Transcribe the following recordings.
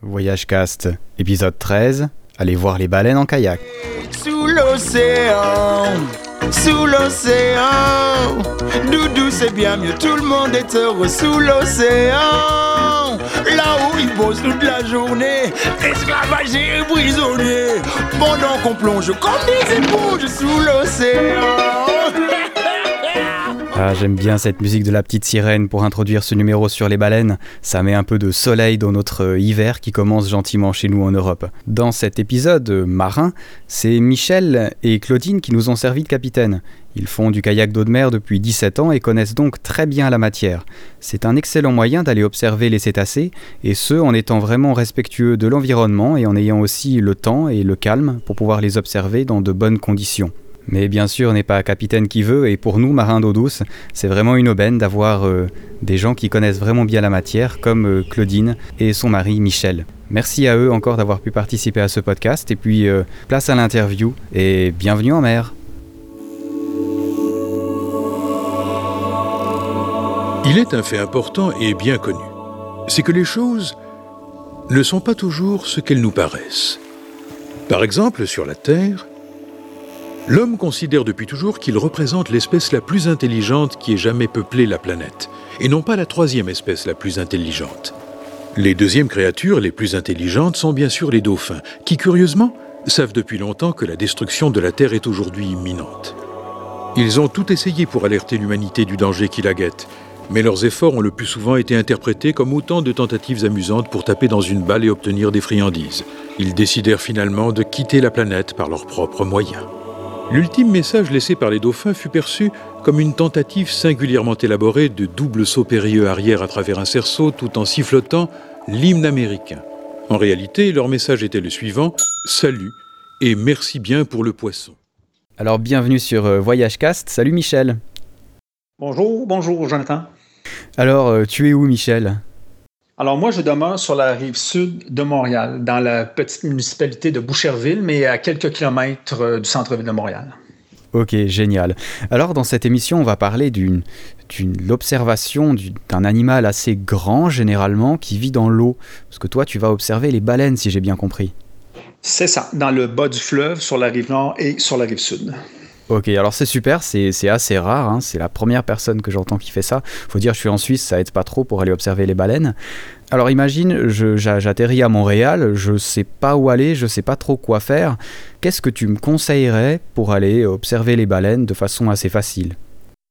Voyage Cast, épisode 13. Allez voir les baleines en kayak. Sous l'océan, sous l'océan, Doudou c'est bien mieux, tout le monde est heureux sous l'océan. Là où ils bossent toute la journée, esclavagés et prisonniers, pendant qu'on plonge comme des éponges sous l'océan. Ah, j'aime bien cette musique de la petite sirène pour introduire ce numéro sur les baleines. Ça met un peu de soleil dans notre euh, hiver qui commence gentiment chez nous en Europe. Dans cet épisode euh, marin, c'est Michel et Claudine qui nous ont servi de capitaine. Ils font du kayak d'eau de mer depuis 17 ans et connaissent donc très bien la matière. C'est un excellent moyen d'aller observer les cétacés, et ce en étant vraiment respectueux de l'environnement et en ayant aussi le temps et le calme pour pouvoir les observer dans de bonnes conditions. Mais bien sûr, n'est pas capitaine qui veut, et pour nous, marins d'eau douce, c'est vraiment une aubaine d'avoir euh, des gens qui connaissent vraiment bien la matière, comme euh, Claudine et son mari Michel. Merci à eux encore d'avoir pu participer à ce podcast, et puis euh, place à l'interview, et bienvenue en mer. Il est un fait important et bien connu. C'est que les choses ne sont pas toujours ce qu'elles nous paraissent. Par exemple, sur la Terre, L'homme considère depuis toujours qu'il représente l'espèce la plus intelligente qui ait jamais peuplé la planète, et non pas la troisième espèce la plus intelligente. Les deuxièmes créatures les plus intelligentes sont bien sûr les dauphins, qui curieusement savent depuis longtemps que la destruction de la Terre est aujourd'hui imminente. Ils ont tout essayé pour alerter l'humanité du danger qui la guette, mais leurs efforts ont le plus souvent été interprétés comme autant de tentatives amusantes pour taper dans une balle et obtenir des friandises. Ils décidèrent finalement de quitter la planète par leurs propres moyens. L'ultime message laissé par les dauphins fut perçu comme une tentative singulièrement élaborée de double saut périlleux arrière à travers un cerceau tout en sifflotant l'hymne américain. En réalité, leur message était le suivant Salut et merci bien pour le poisson. Alors bienvenue sur euh, Voyage Cast, salut Michel. Bonjour, bonjour Jonathan. Alors euh, tu es où Michel? Alors moi, je demeure sur la rive sud de Montréal, dans la petite municipalité de Boucherville, mais à quelques kilomètres euh, du centre-ville de Montréal. Ok, génial. Alors dans cette émission, on va parler d'une l'observation d'un animal assez grand généralement qui vit dans l'eau. Parce que toi, tu vas observer les baleines, si j'ai bien compris. C'est ça, dans le bas du fleuve, sur la rive nord et sur la rive sud. Ok, alors c'est super, c'est assez rare, hein. c'est la première personne que j'entends qui fait ça. Faut dire, je suis en Suisse, ça aide pas trop pour aller observer les baleines. Alors imagine, j'atterris à Montréal, je sais pas où aller, je sais pas trop quoi faire. Qu'est-ce que tu me conseillerais pour aller observer les baleines de façon assez facile?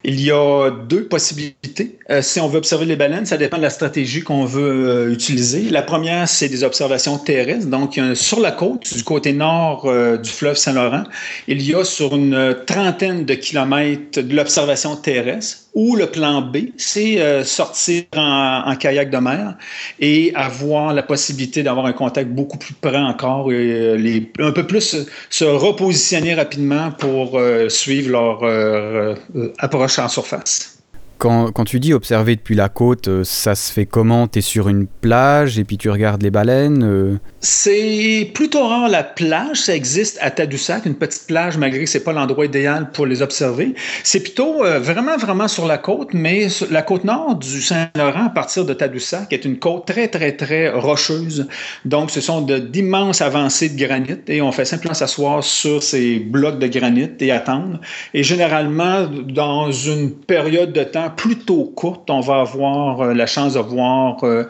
Il y a deux possibilités. Euh, si on veut observer les baleines, ça dépend de la stratégie qu'on veut euh, utiliser. La première, c'est des observations terrestres. Donc, sur la côte, du côté nord euh, du fleuve Saint-Laurent, il y a sur une trentaine de kilomètres de l'observation terrestre. Ou le plan B, c'est sortir en, kayak de mer et avoir la possibilité d'avoir un contact beaucoup plus près encore et les, un peu plus se repositionner rapidement pour suivre leur approche en surface. Quand, tu dis observer depuis la côte, euh, ça se fait comment? Tu es sur une plage et puis tu regardes les baleines euh? C'est plutôt rare la plage. Ça existe à Tadoussac, une petite plage, malgré que ce n'est pas l'endroit idéal pour les observer. C'est plutôt euh, vraiment, vraiment sur la côte, mais la côte nord du Saint-Laurent, à partir de Tadoussac, est une côte très, très, très rocheuse. Donc, ce sont d'immenses avancées de granit et on fait simplement s'asseoir sur ces blocs de granit et attendre. Et généralement, dans une période de temps plutôt courte, on va avoir euh, la chance de voir euh,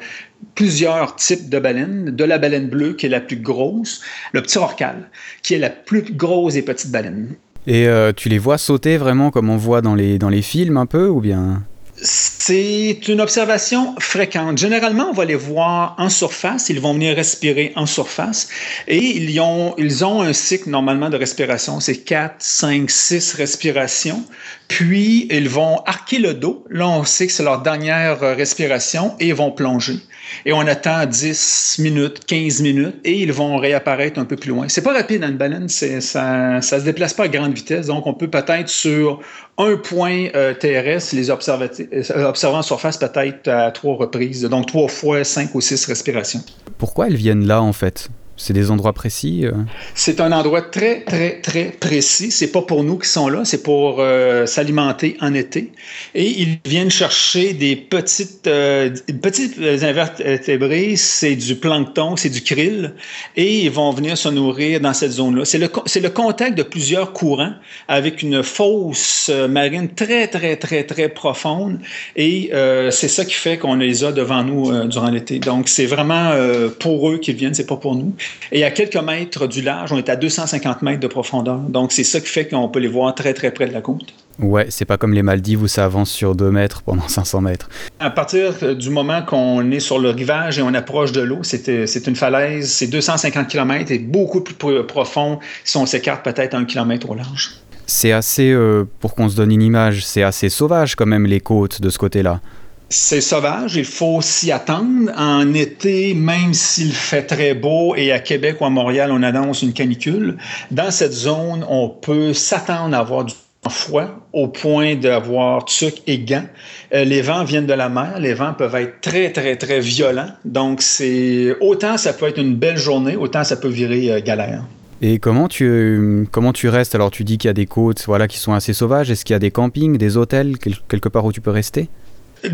plusieurs types de baleines, de la baleine bleue qui est la plus grosse, le petit orcal qui est la plus grosse des petites baleines. Et euh, tu les vois sauter vraiment comme on voit dans les, dans les films un peu ou bien? C'est une observation fréquente. Généralement, on va les voir en surface. Ils vont venir respirer en surface et ils ont, ils ont un cycle normalement de respiration. C'est 4, 5, 6 respirations. Puis, ils vont arquer le dos. Là, on sait que c'est leur dernière respiration et ils vont plonger. Et on attend 10 minutes, 15 minutes et ils vont réapparaître un peu plus loin. C'est pas rapide une baleine. Ça ne se déplace pas à grande vitesse. Donc, on peut peut-être sur un point euh, terrestre, les euh, observer en surface peut-être à trois reprises, donc trois fois cinq ou six respirations. Pourquoi elles viennent là en fait? C'est des endroits précis euh? C'est un endroit très, très, très précis. C'est pas pour nous qui sont là, c'est pour euh, s'alimenter en été. Et ils viennent chercher des petites, euh, petites invertébrés, c'est du plancton, c'est du krill, et ils vont venir se nourrir dans cette zone-là. C'est le, c'est le contact de plusieurs courants avec une fosse marine très, très, très, très profonde. Et c'est ça qui fait qu'on les a devant nous durant l'été. Donc, c'est vraiment pour eux qu'ils viennent, c'est pas pour nous. Et à quelques mètres du large, on est à 250 mètres de profondeur. Donc, c'est ça qui fait qu'on peut les voir très, très près de la côte. Ouais, c'est pas comme les Maldives où ça avance sur 2 mètres pendant 500 mètres. À partir du moment qu'on est sur le rivage et on approche de l'eau, c'est une falaise, c'est 250 km et beaucoup plus profond si on s'écarte peut-être un kilomètre au large. C'est assez, euh, pour qu'on se donne une image, c'est assez sauvage quand même les côtes de ce côté-là. C'est sauvage, il faut s'y attendre. En été, même s'il fait très beau et à Québec ou à Montréal, on annonce une canicule, dans cette zone, on peut s'attendre à avoir du froid au point d'avoir tuc et gants. Euh, les vents viennent de la mer, les vents peuvent être très, très, très violents. Donc, c'est autant ça peut être une belle journée, autant ça peut virer euh, galère. Et comment tu, comment tu restes? Alors, tu dis qu'il y a des côtes voilà, qui sont assez sauvages. Est-ce qu'il y a des campings, des hôtels, quelque part où tu peux rester?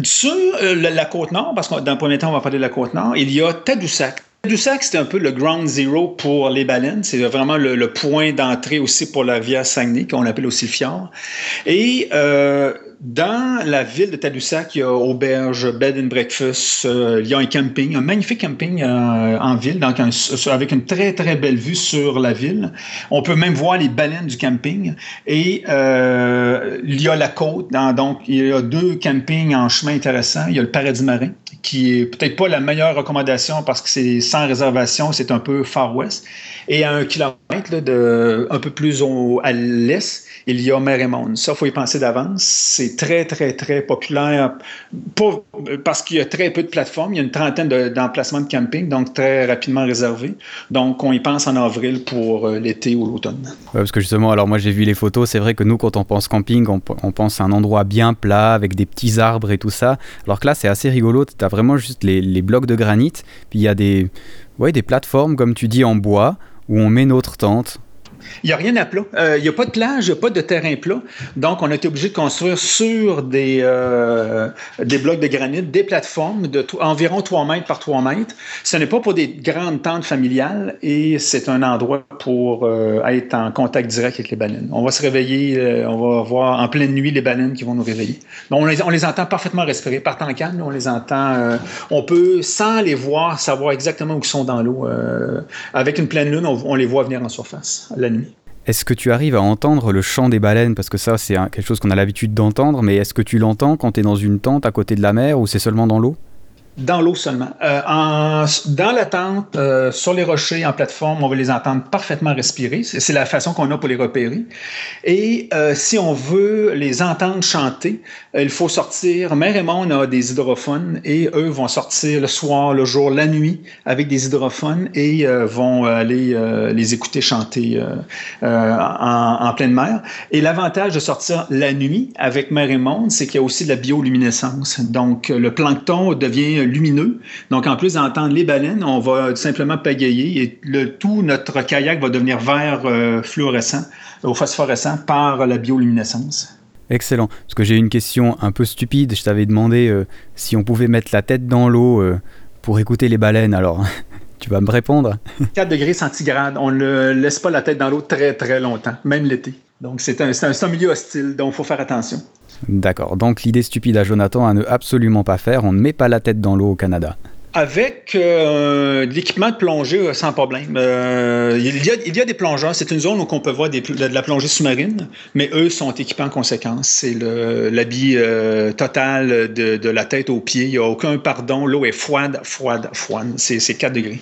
Sur euh, la, côte nord, parce que dans le premier temps, on va parler de la côte nord, il y a Tadoussac. Tadoussac, c'est un peu le ground zero pour les baleines. C'est vraiment le, point d'entrée aussi pour la rivière Saguenay, qu'on appelle aussi le fjord. Et euh, dans la ville de Tadoussac, il y a auberge, bed and breakfast, euh, il y a un camping, un magnifique camping euh, en ville, donc avec une très très belle vue sur la ville. On peut même voir les baleines du camping et euh, il y a la côte, donc il y a deux campings en chemin intéressant. Il y a le Paradis Marin qui est peut-être pas la meilleure recommandation parce que c'est sans réservation, c'est un peu far west. Et à un kilomètre de, un peu plus au, à l'est, il y a Mer et Monde. Ça, il faut y penser d'avance. C'est très, très, très populaire. Parce qu'il y a très peu de plateformes. Il y a une trentaine d'emplacements de, camping, donc très rapidement réservés. Donc, on y pense en avril pour euh, l'été ou l'automne. Ouais, parce que justement, alors moi, j'ai vu les photos. C'est vrai que nous, quand on pense camping, on, pense à un endroit bien plat avec des petits arbres et tout ça. Alors que là, c'est assez rigolo. Tu as vraiment juste les, les blocs de granit. Puis il y a des, ouais, des plateformes, comme tu dis, en bois où on met notre tente. Il n'y a rien à plat. Euh, il n'y a pas de plage, il n'y a pas de terrain plat. Donc, on a été obligé de construire sur des, euh, des blocs de granit des plateformes de environ 3 mètres par 3 mètres. Ce n'est pas pour des grandes tentes familiales et c'est un endroit pour euh, être en contact direct avec les baleines. On va se réveiller, on va voir en pleine nuit les baleines qui vont nous réveiller. On les, entend parfaitement respirer. Partant en calme, on les entend. on peut, sans les voir, savoir exactement où ils sont dans l'eau. avec une pleine lune, on, les voit venir en surface Est-ce que tu arrives à entendre le chant des baleines? Parce que ça, c'est quelque chose qu'on a l'habitude d'entendre, mais est-ce que tu l'entends quand tu es dans une tente à côté de la mer ou c'est seulement dans l'eau? Dans l'eau seulement. Euh, dans la tente, euh, sur les rochers, en plateforme, on va les entendre parfaitement respirer. C'est la façon qu'on a pour les repérer. Et euh, si on veut les entendre chanter, il faut sortir. Mère et Monde a des hydrophones et eux vont sortir le soir, le jour, la nuit avec des hydrophones et vont aller les écouter chanter en, en, pleine mer. Et l'avantage de sortir la nuit avec Mère et Monde, c'est qu'il y a aussi de la bioluminescence. Donc, le plancton devient lumineux. Donc, en plus d'entendre les baleines, on va simplement pagayer et le tout, notre kayak va devenir vert euh, fluorescent ou phosphorescent par la bioluminescence. Excellent. Parce que j'ai une question un peu stupide. Je t'avais demandé euh, si on pouvait mettre la tête dans l'eau euh, pour écouter les baleines. Alors, tu vas me répondre 4 degrés centigrades. On ne laisse pas la tête dans l'eau très, très longtemps, même l'été. Donc, c'est un, un, milieu hostile, donc il faut faire attention. D'accord. Donc l'idée stupide à Jonathan à ne absolument pas faire, on ne met pas la tête dans l'eau au Canada. Avec euh, l'équipement de plongée euh, sans problème. Euh, il, y a, il, y a, des plongeurs. C'est une zone où on peut voir de la plongée sous-marine, mais eux sont équipés en conséquence. C'est l'habit total de, de, la tête aux pieds. Il n'y a aucun pardon. L'eau est froide, froide, froide. C'est 4 degrés.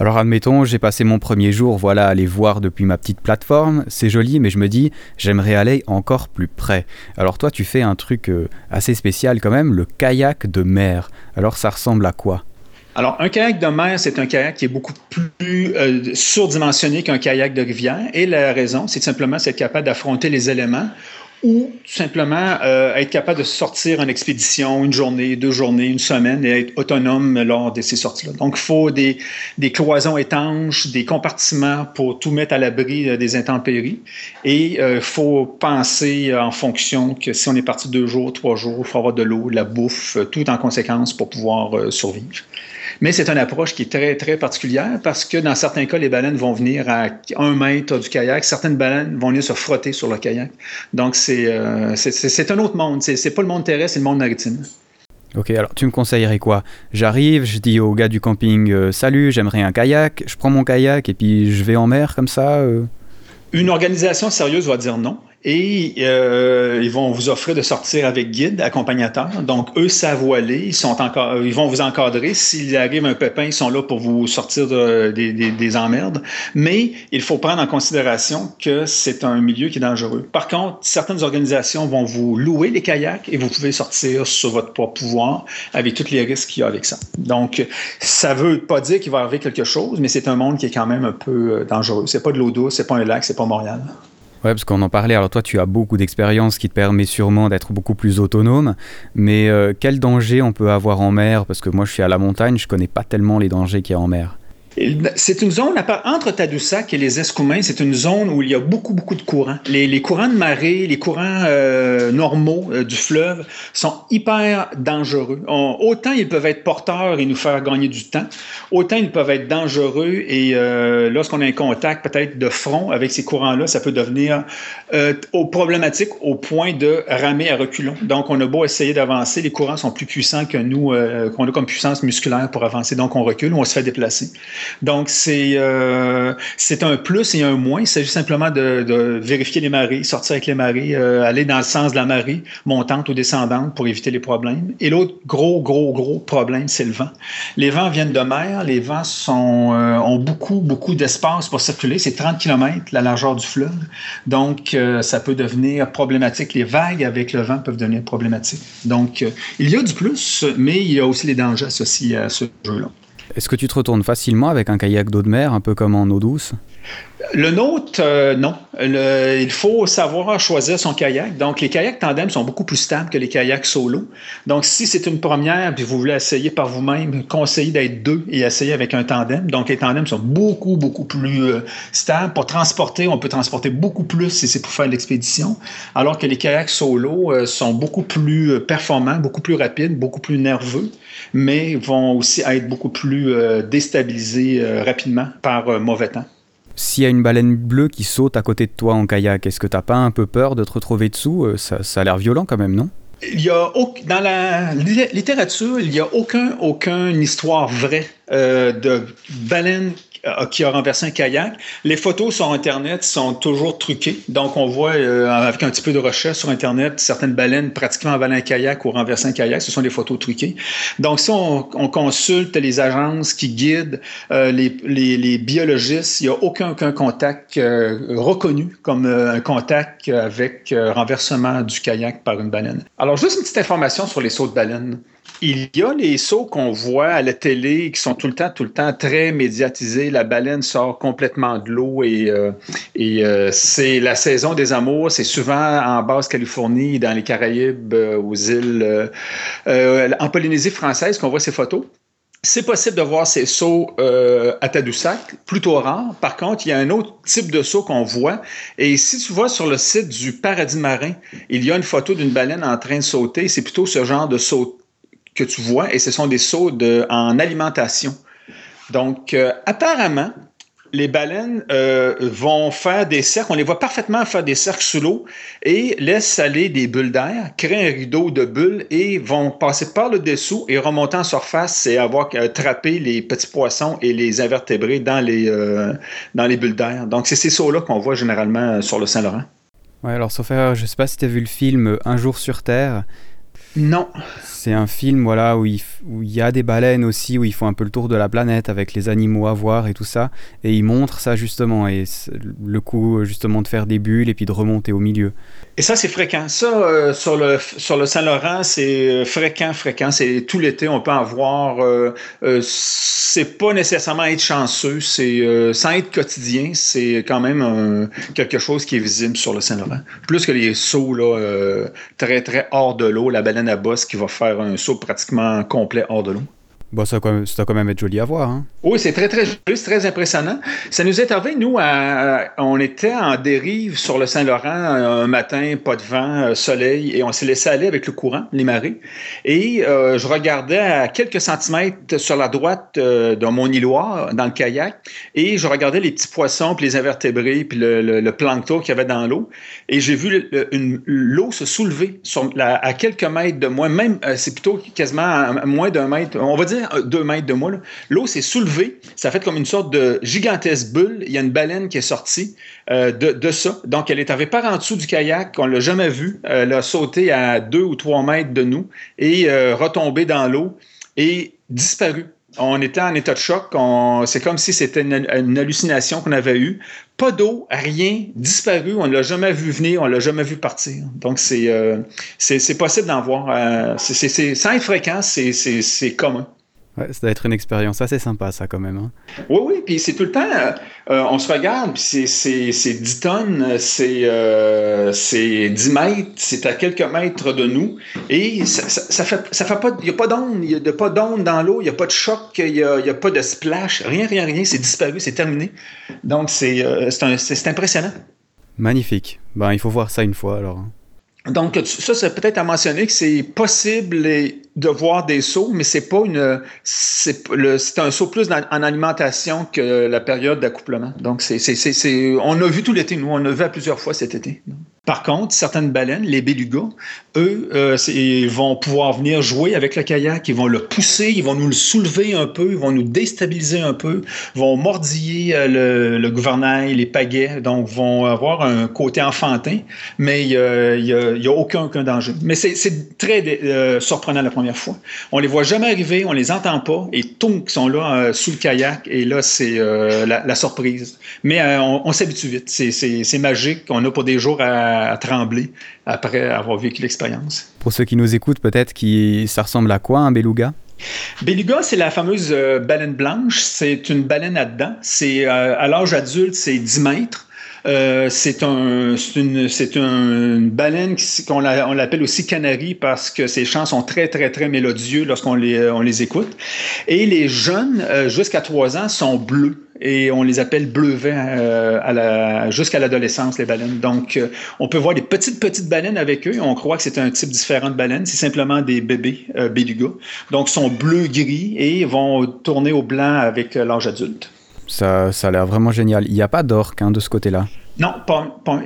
Alors admettons, j'ai passé mon premier jour, voilà, à les voir depuis ma petite plateforme, c'est joli, mais je me dis, j'aimerais aller encore plus près. Alors toi, tu fais un truc euh, assez spécial quand même, le kayak de mer. Alors ça ressemble à quoi? Alors, un kayak de mer, c'est un kayak qui est beaucoup plus euh, surdimensionné qu'un kayak de rivière. Et la raison, c'est simplement être capable d'affronter les éléments ou tout simplement euh, être capable de sortir en expédition une journée, deux journées, une semaine et être autonome lors de ces sorties-là. Donc, il faut des, des, cloisons étanches, des compartiments pour tout mettre à l'abri euh, des intempéries. Et il euh, faut penser en fonction que si on est parti deux jours, trois jours, il faut avoir de l'eau, de la bouffe, tout en conséquence pour pouvoir survivre. Mais c'est une approche qui est très, très particulière parce que dans certains cas, les baleines vont venir à un mètre du kayak. Certaines baleines vont venir se frotter sur le kayak. Donc, c'est euh, un autre monde. C'est pas le monde terrestre, c'est le monde maritime. Ok, alors tu me conseillerais quoi? J'arrive, je dis au gars du camping euh, Salut, j'aimerais un kayak. Je prends mon kayak et puis je vais en mer comme ça euh? Une organisation sérieuse va dire non. Et euh, ils vont vous offrir de sortir avec guide, accompagnateur. Donc, eux savent où aller. Ils, sont encore, ils vont vous encadrer. S'il arrive un pépin, ils sont là pour vous sortir de, des, des, des, emmerdes. Mais il faut prendre en considération que c'est un milieu qui est dangereux. Par contre, certaines organisations vont vous louer les kayaks et vous pouvez sortir sur votre propre pouvoir avec tous les risques qu'il y a avec ça. Donc, ça veut pas dire qu'il va arriver quelque chose, mais c'est un monde qui est quand même un peu euh, dangereux. C'est pas de l'eau douce, c'est pas un lac, c'est pas Montréal. Ouais, parce qu'on en parlait. Alors toi, tu as beaucoup d'expérience qui te permet sûrement d'être beaucoup plus autonome. Mais euh, quel danger on peut avoir en mer? Parce que moi, je suis à la montagne, je connais pas tellement les dangers qu'il y a en mer. C'est une zone, entre Tadoussac et les Escoumins, c'est une zone où il y a beaucoup, beaucoup de courants. Les, courants de marée, les courants euh, normaux euh, du fleuve sont hyper dangereux. autant ils peuvent être porteurs et nous faire gagner du temps, autant ils peuvent être dangereux et euh, lorsqu'on a un contact peut-être de front avec ces courants-là, ça peut devenir problématique au point de ramer à reculons. Donc, on a beau essayer d'avancer, les courants sont plus puissants que nous, qu'on a comme puissance musculaire pour avancer. Donc, on recule on se fait déplacer. Donc, c'est euh, c'est un plus et un moins. Il s'agit simplement de, vérifier les marées, sortir avec les marées, euh, aller dans le sens de la marée, montante ou descendante pour éviter les problèmes. Et l'autre gros, gros, gros problème, c'est le vent. Les vents viennent de mer. Les vents euh, ont beaucoup, beaucoup d'espace pour circuler. C'est 30 km la largeur du fleuve. Donc, ça peut devenir problématique. Les vagues avec le vent peuvent devenir problématiques. Donc, il y a du plus, mais il y a aussi les dangers associés à ce jeu-là. Est-ce que tu te retournes facilement avec un kayak d'eau de mer, un peu comme en eau douce? Le nôtre, euh, non. il faut savoir choisir son kayak. Donc, les kayaks tandem sont beaucoup plus stables que les kayaks solo. Donc, si c'est une première puis vous voulez essayer par vous-même, conseillez d'être deux et essayer avec un tandem. Donc, les tandems sont beaucoup, beaucoup plus euh, stables. Pour transporter, on peut transporter beaucoup plus si c'est pour faire l'expédition. Alors que les kayaks solo euh, sont beaucoup plus performants, beaucoup plus rapides, beaucoup plus nerveux, mais vont aussi être beaucoup plus déstabilisés rapidement par mauvais temps. S'il y a une baleine bleue qui saute à côté de toi en kayak, est-ce que tu n'as pas un peu peur de te retrouver dessous? Euh, ça, ça, a l'air violent quand même, non? Il y a, dans la littérature, il n'y a aucun, aucune histoire vraie euh, de baleine qui a renversé un kayak. Les photos sur Internet sont toujours truquées. Donc, on voit, euh, avec un petit peu de recherche sur Internet, certaines baleines pratiquement avaler un kayak ou renverser un kayak. Ce sont des photos truquées. Donc, si on, consulte les agences qui guident euh, les, biologistes, il n'y a aucun, aucun contact reconnu comme un contact avec renversement du kayak par une baleine. Alors, juste une petite information sur les sauts de baleine. Il y a les sauts qu'on voit à la télé qui sont tout le temps, tout le temps très médiatisés. La baleine sort complètement de l'eau et, euh, et euh, c'est la saison des amours. C'est souvent en Basse-Californie, dans les Caraïbes, euh, aux îles, en Polynésie française qu'on voit ces photos. C'est possible de voir ces sauts à Tadoussac, plutôt rare. Par contre, il y a un autre type de saut qu'on voit. Et si tu vois sur le site du Paradis marin, il y a une photo d'une baleine en train de sauter. C'est plutôt ce genre de saut que tu vois, et ce sont des sauts de, en alimentation. Donc, euh, apparemment, les baleines euh, vont faire des cercles, on les voit parfaitement faire des cercles sous l'eau et laissent aller des bulles d'air, créent un rideau de bulles et vont passer par le dessous et remonter en surface et avoir attrapé les petits poissons et les invertébrés dans les, euh, dans les bulles d'air. Donc, c'est ces sauts-là qu'on voit généralement sur le Saint-Laurent. Ouais, alors, sauf je sais pas si tu as vu le film Un jour sur Terre. Non. C'est un film voilà, où il, où il y a des baleines aussi, où ils font un peu le tour de la planète avec les animaux à voir et tout ça. Et ils montrent ça justement. Et le coup justement de faire des bulles et puis de remonter au milieu. Et ça, c'est fréquent. Ça, euh, sur le, sur le Saint-Laurent, c'est euh, fréquent, fréquent. C'est tout l'été, on peut en voir. Euh, c'est pas nécessairement être chanceux, c'est sans être quotidien, c'est quand même quelque chose qui est visible sur le Saint-Laurent. Plus que les sauts là, très, très hors de l'eau, la baleine à bosse qui va faire un saut pratiquement complet hors de l'eau. Bon, ça, doit quand même être joli à voir. Hein? Oui, c'est très, très c'est très impressionnant. Ça nous est arrivé, nous, on était en dérive sur le Saint-Laurent un matin, pas de vent, euh, soleil, et on s'est laissé aller avec le courant, les marées. Et euh, je regardais à quelques centimètres sur la droite euh, de mon îloir, dans le kayak, et je regardais les petits poissons, puis les invertébrés, puis le, plancton qu'il y avait dans l'eau. Et j'ai vu l'eau se soulever à quelques mètres de moi, même, c'est plutôt quasiment moins d'un mètre, on va dire deux mètres de moi, l'eau s'est soulevée. Ça a fait comme une sorte de gigantesque bulle. Il y a une baleine qui est sortie euh, de, ça. Donc, elle est arrivée par en dessous du kayak. On ne l'a jamais vue. Elle a sauté à deux ou trois mètres de nous et euh, retombé dans l'eau et disparu. On était en état de choc. C'est comme si c'était une, hallucination qu'on avait eue. Pas d'eau, rien, disparu. On ne l'a jamais vu venir, on ne l'a jamais vu partir. Donc, c'est euh, possible d'en voir. c'est sans être c'est commun ça doit être une expérience assez sympa, ça, quand même. Hein. Oui, oui, puis c'est tout le temps, euh, euh, on se regarde, puis c'est 10 tonnes, c'est euh, 10 mètres, c'est à quelques mètres de nous, et ça, ça, fait, ça fait pas, il n'y a pas d'onde, il n'y a pas d'onde dans l'eau, il n'y a pas de choc, il n'y a, a, pas de splash, rien, rien, rien, c'est disparu, c'est terminé. Donc, c'est impressionnant. Magnifique. Ben, il faut voir ça une fois, alors. Hein. Donc, ça, c'est peut-être à mentionner que c'est possible de voir des sauts, mais c'est pas une, c'est un saut plus en alimentation que la période d'accouplement. Donc, c'est, on a vu tout l'été, nous, on a vu à plusieurs fois cet été. Par contre, certaines baleines, les belugas, eux, euh, ils vont pouvoir venir jouer avec le kayak, ils vont le pousser, ils vont nous le soulever un peu, ils vont nous déstabiliser un peu, vont mordiller euh, le, gouvernail, les pagaies, donc vont avoir un côté enfantin, mais il n'y a, aucun, danger. Mais c'est très euh, surprenant la première fois. On les voit jamais arriver, on les entend pas, et tout sont là sous le kayak, et là, c'est la, surprise. Mais on, on s'habitue vite, c'est magique, on a pour des jours à à, trembler après avoir vécu l'expérience. Pour ceux qui nous écoutent, peut-être, qui, ça ressemble à quoi un beluga? Beluga, c'est la fameuse euh, baleine blanche. C'est une baleine à dedans. C'est, euh, à l'âge adulte, c'est 10 mètres. Euh, c'est un, une, une baleine qu'on on l'appelle aussi canari parce que ses chants sont très, très, très mélodieux lorsqu'on les, les écoute. Et les jeunes, jusqu'à 3 ans, sont bleus et on les appelle bleuvets euh, jusqu'à l'adolescence, les baleines. Donc, euh, on peut voir des petites, petites baleines avec eux. On croit que c'est un type différent de baleine. C'est simplement des bébés euh, bélugas. Donc, sont bleu-gris et vont tourner au blanc avec l'âge adulte. Ça, ça a l'air vraiment génial. Il n'y a pas d'orque hein, de ce côté-là. Non,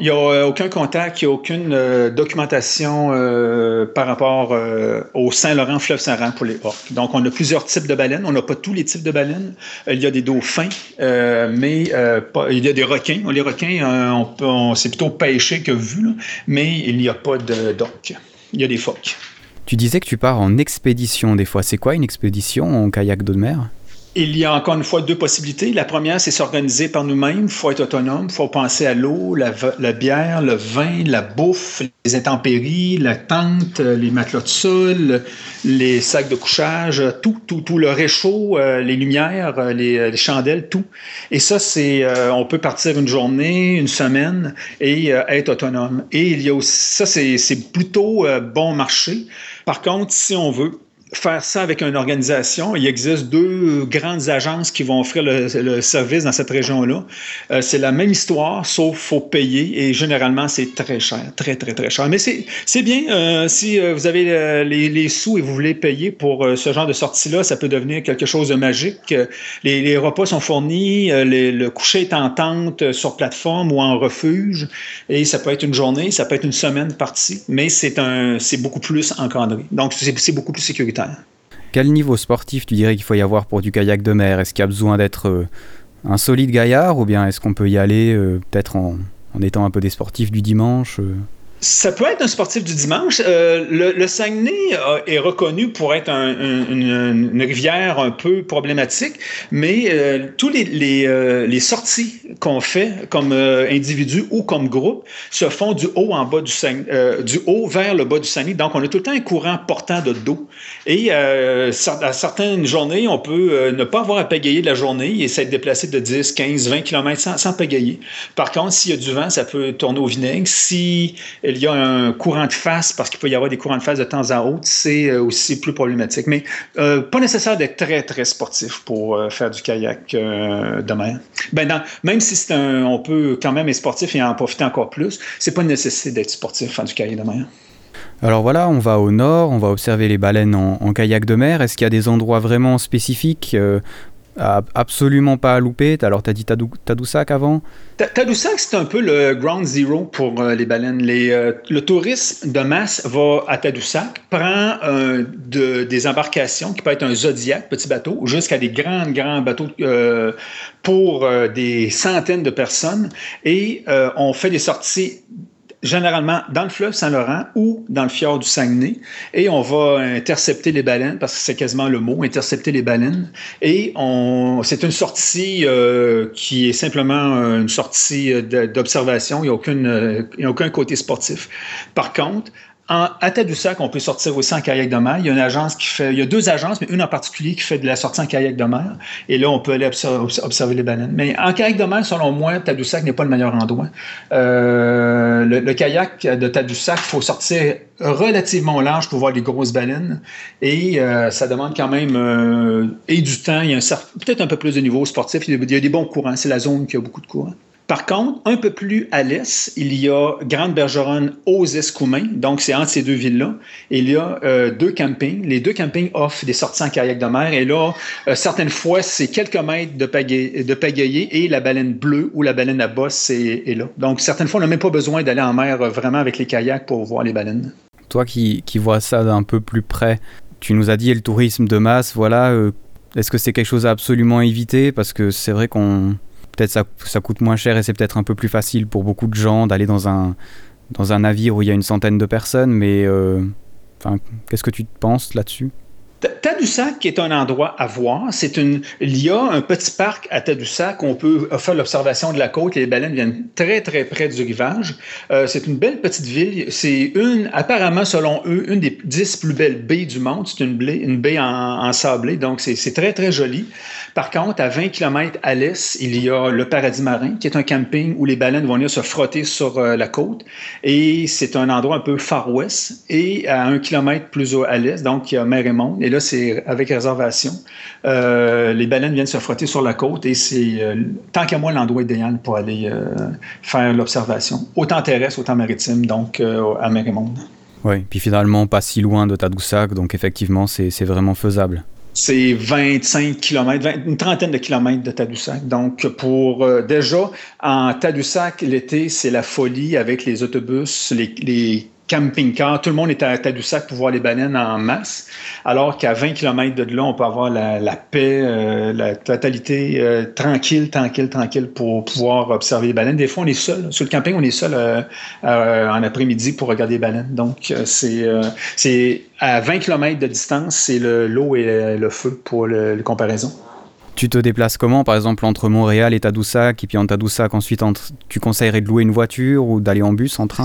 il n'y a euh, aucun contact, il n'y a aucune euh, documentation euh, par rapport au Saint-Laurent, fleuve Saint-Laurent pour les orques. Donc, on a plusieurs types de baleines. On n'a pas tous les types de baleines. il y a des dauphins, mais il y a des requins. Les requins, on, c'est plutôt pêché que vu, mais il n'y a pas d'orques. Il y a des phoques. Tu disais que tu pars en expédition des fois. C'est quoi une expédition en kayak d'eau de mer? Il y a encore une fois deux possibilités. La première, c'est s'organiser par nous-mêmes. Il faut être autonome. Il faut penser à l'eau, la, bière, le vin, la bouffe, les intempéries, la tente, les matelas de sol, les sacs de couchage, tout, tout, tout, le réchaud, euh, les lumières, euh, les, chandelles, tout. Et ça, c'est, euh, on peut partir une journée, une semaine et être autonome. Et il y a aussi, ça, c'est plutôt bon marché. Par contre, si on veut faire ça avec une organisation. Il existe deux grandes agences qui vont offrir le, service dans cette région-là. Euh, c'est la même histoire, sauf faut payer et généralement c'est très cher, très très très cher. Mais c'est bien euh, si euh, vous avez les, sous et vous voulez payer pour ce genre de sortie-là, ça peut devenir quelque chose de magique. Les, repas sont fournis, le coucher est en tente sur plateforme ou en refuge et ça peut être une journée, ça peut être une semaine partie, mais c'est c'est beaucoup plus encadré. Donc c'est beaucoup plus sécuritaire. Quel niveau sportif tu dirais qu'il faut y avoir pour du kayak de mer? Est-ce qu'il y a besoin d'être euh, un solide gaillard ou bien est-ce qu'on peut y aller euh, peut-être en, étant un peu des sportifs du dimanche euh? Ça peut être un sportif du dimanche. Euh, le, Saguenay est reconnu pour être une, rivière un peu problématique, mais euh, tous les, euh, sorties qu'on fait comme individu ou comme groupe se font du haut en bas du Saguenay, du haut vers le bas du Saguenay. Donc, on a tout le temps un courant portant de dos. Et à certaines journées, on peut ne pas avoir à pagayer de la journée et s'être déplacé de 10, 15, 20 km sans, sans pagayer. Par contre, s'il y a du vent, ça peut tourner au vinaigre. Si il y a un courant de face, parce qu'il peut y avoir des courants de face de temps à autre, c'est euh, aussi plus problématique. Mais euh, pas nécessaire d'être très, très sportif pour euh, faire du kayak de mer. Ben, même si c'est un, on peut quand même être sportif et en profiter encore plus, c'est pas une nécessité d'être sportif faire du kayak de mer. Alors voilà, on va au nord, on va observer les baleines en, kayak de mer. Est-ce qu'il y a des endroits vraiment spécifiques absolument pas à louper. Alors, tu as dit Tadoussac avant? Tadoussac, c'est un peu le ground zero pour euh, les baleines. Euh, le tourisme de masse va à Tadoussac, prend euh, des embarcations qui peut être un Zodiac, petit bateau, jusqu'à des grands, grands bateaux pour des centaines de personnes. Et on fait des sorties généralement dans le fleuve Saint-Laurent ou dans le fjord du Saguenay. Et on va intercepter les baleines, parce que c'est quasiment le mot, intercepter les baleines. Et on, c'est une sortie euh, qui est simplement une sortie d'observation. Il n'y a, aucune, euh, il n'y a aucun côté sportif. Par contre, à Tadoussac, on peut sortir aussi en kayak de mer. Il y a deux agences, mais une en particulier qui fait de la sortie en kayak de mer. Et là, on peut aller observer, les baleines. Mais en kayak de mer, selon moi, Tadoussac n'est pas le meilleur endroit. Euh, le, kayak de Tadoussac, il faut sortir relativement large pour voir les grosses baleines. Et euh, ça demande quand même euh, et du temps. Il y a peut-être un peu plus de niveau sportif. Il y a des bons courants. C'est la zone qui a beaucoup de courants. Par contre, un peu plus à l'est, il y a Grande-Bergeronne aux Escoumins, donc c'est entre ces deux villes-là. Il y a euh, deux campings. Les deux campings offrent des sorties en kayak de mer. Et là, euh, certaines fois, c'est quelques mètres de pagayer et la baleine bleue ou la baleine à bosse est, là. Donc, certaines fois, on n'a même pas besoin d'aller en mer euh, vraiment avec les kayaks pour voir les baleines. Toi qui, qui vois ça d'un peu plus près, tu nous as dit le tourisme de masse, voilà. Est-ce que c'est quelque chose à absolument éviter? Parce que c'est vrai qu'on peut-être ça, ça coûte moins cher et c'est peut-être un peu plus facile pour beaucoup de gens d'aller dans un, dans un navire où il y a une centaine de personnes, mais euh, qu'est-ce que tu penses là-dessus? Tadoussac est un endroit à voir. Il y a un petit parc à Tadoussac où on peut faire l'observation de la côte. Les baleines viennent très très près du rivage. Euh, c'est une belle petite ville. C'est une, apparemment selon eux, une des dix plus belles baies du monde. C'est une, baie, en, sablé, donc c'est très très joli. Par contre, à 20 km à l'est, il y a le Paradis Marin, qui est un camping où les baleines vont venir se frotter sur euh, la côte. Et c'est un endroit un peu far west. Et à un kilomètre plus à l'est, donc il y a mer et monde. Et là, c'est avec réservation. Euh, les baleines viennent se frotter sur la côte et c'est, euh, tant qu'à moi, l'endroit idéal pour aller faire l'observation. Autant terrestre, autant maritime, donc à mer et monde. Oui, puis finalement, pas si loin de Tadoussac, donc effectivement, c'est vraiment faisable c'est 25 km, une trentaine de kilomètres de Tadoussac. Donc, pour euh, déjà, en Tadoussac, l'été, c'est la folie avec les autobus, les, les camping-car. Tout le monde est à Tadoussac pour voir les baleines en masse, alors qu'à 20 km de là, on peut avoir la, paix, euh, la totalité euh, tranquille, tranquille, tranquille pour pouvoir observer les baleines. Des fois, on est seul. Sur le camping, on est seul euh, en après-midi pour regarder les baleines. Donc, c'est à 20 km de distance, c'est l'eau et le feu pour le, le comparaison. Tu te déplaces comment, par exemple, entre Montréal et Tadoussac, et puis en Tadoussac, ensuite, tu conseillerais de louer une voiture ou d'aller en bus, en train?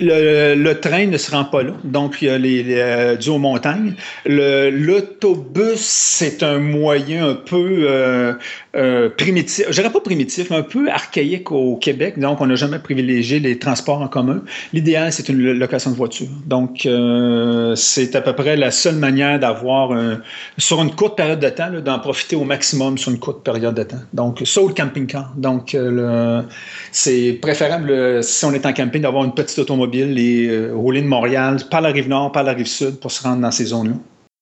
Le, train ne se rend pas là, donc il y a les, les euh, aux montagnes. L'autobus, c'est un moyen un peu euh, euh, primitif, je dirais pas primitif, mais un peu archaïque au Québec, donc on n'a jamais privilégié les transports en commun. L'idéal, c'est une location de voiture. Donc, c'est à peu près la seule manière d'avoir, sur une courte période de temps, d'en profiter au maximum sur une courte période de temps. Donc, ça ou le camping-car. Donc, euh, c'est préférable, euh, si on est en camping, d'avoir une petite automobile et euh, rouler de Montréal par la rive nord, par la rive sud pour se rendre dans ces zones-là.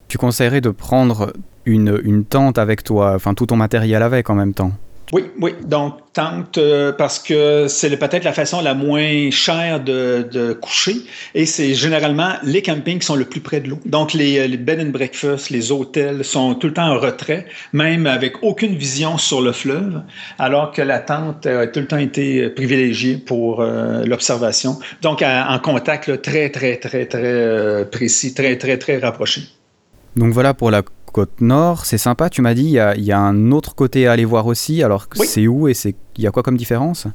Tu conseillerais de prendre une, une tente avec toi, enfin tout ton matériel avec en même temps? Oui, oui. Donc, tente euh, parce que c'est peut-être la façon la moins chère de, coucher et c'est généralement les campings qui sont le plus près de l'eau. Donc, les, les, bed and breakfast, les hôtels sont tout le temps en retrait, même avec aucune vision sur le fleuve, alors que la tente a tout le temps été privilégiée pour euh, l'observation. Donc, en contact très, très, très, très euh, précis, très, très, très rapproché. Donc voilà pour la côte nord, c'est sympa, tu m'as dit, il y, a, un autre côté à aller voir aussi, alors c'est où et il y a quoi comme différence?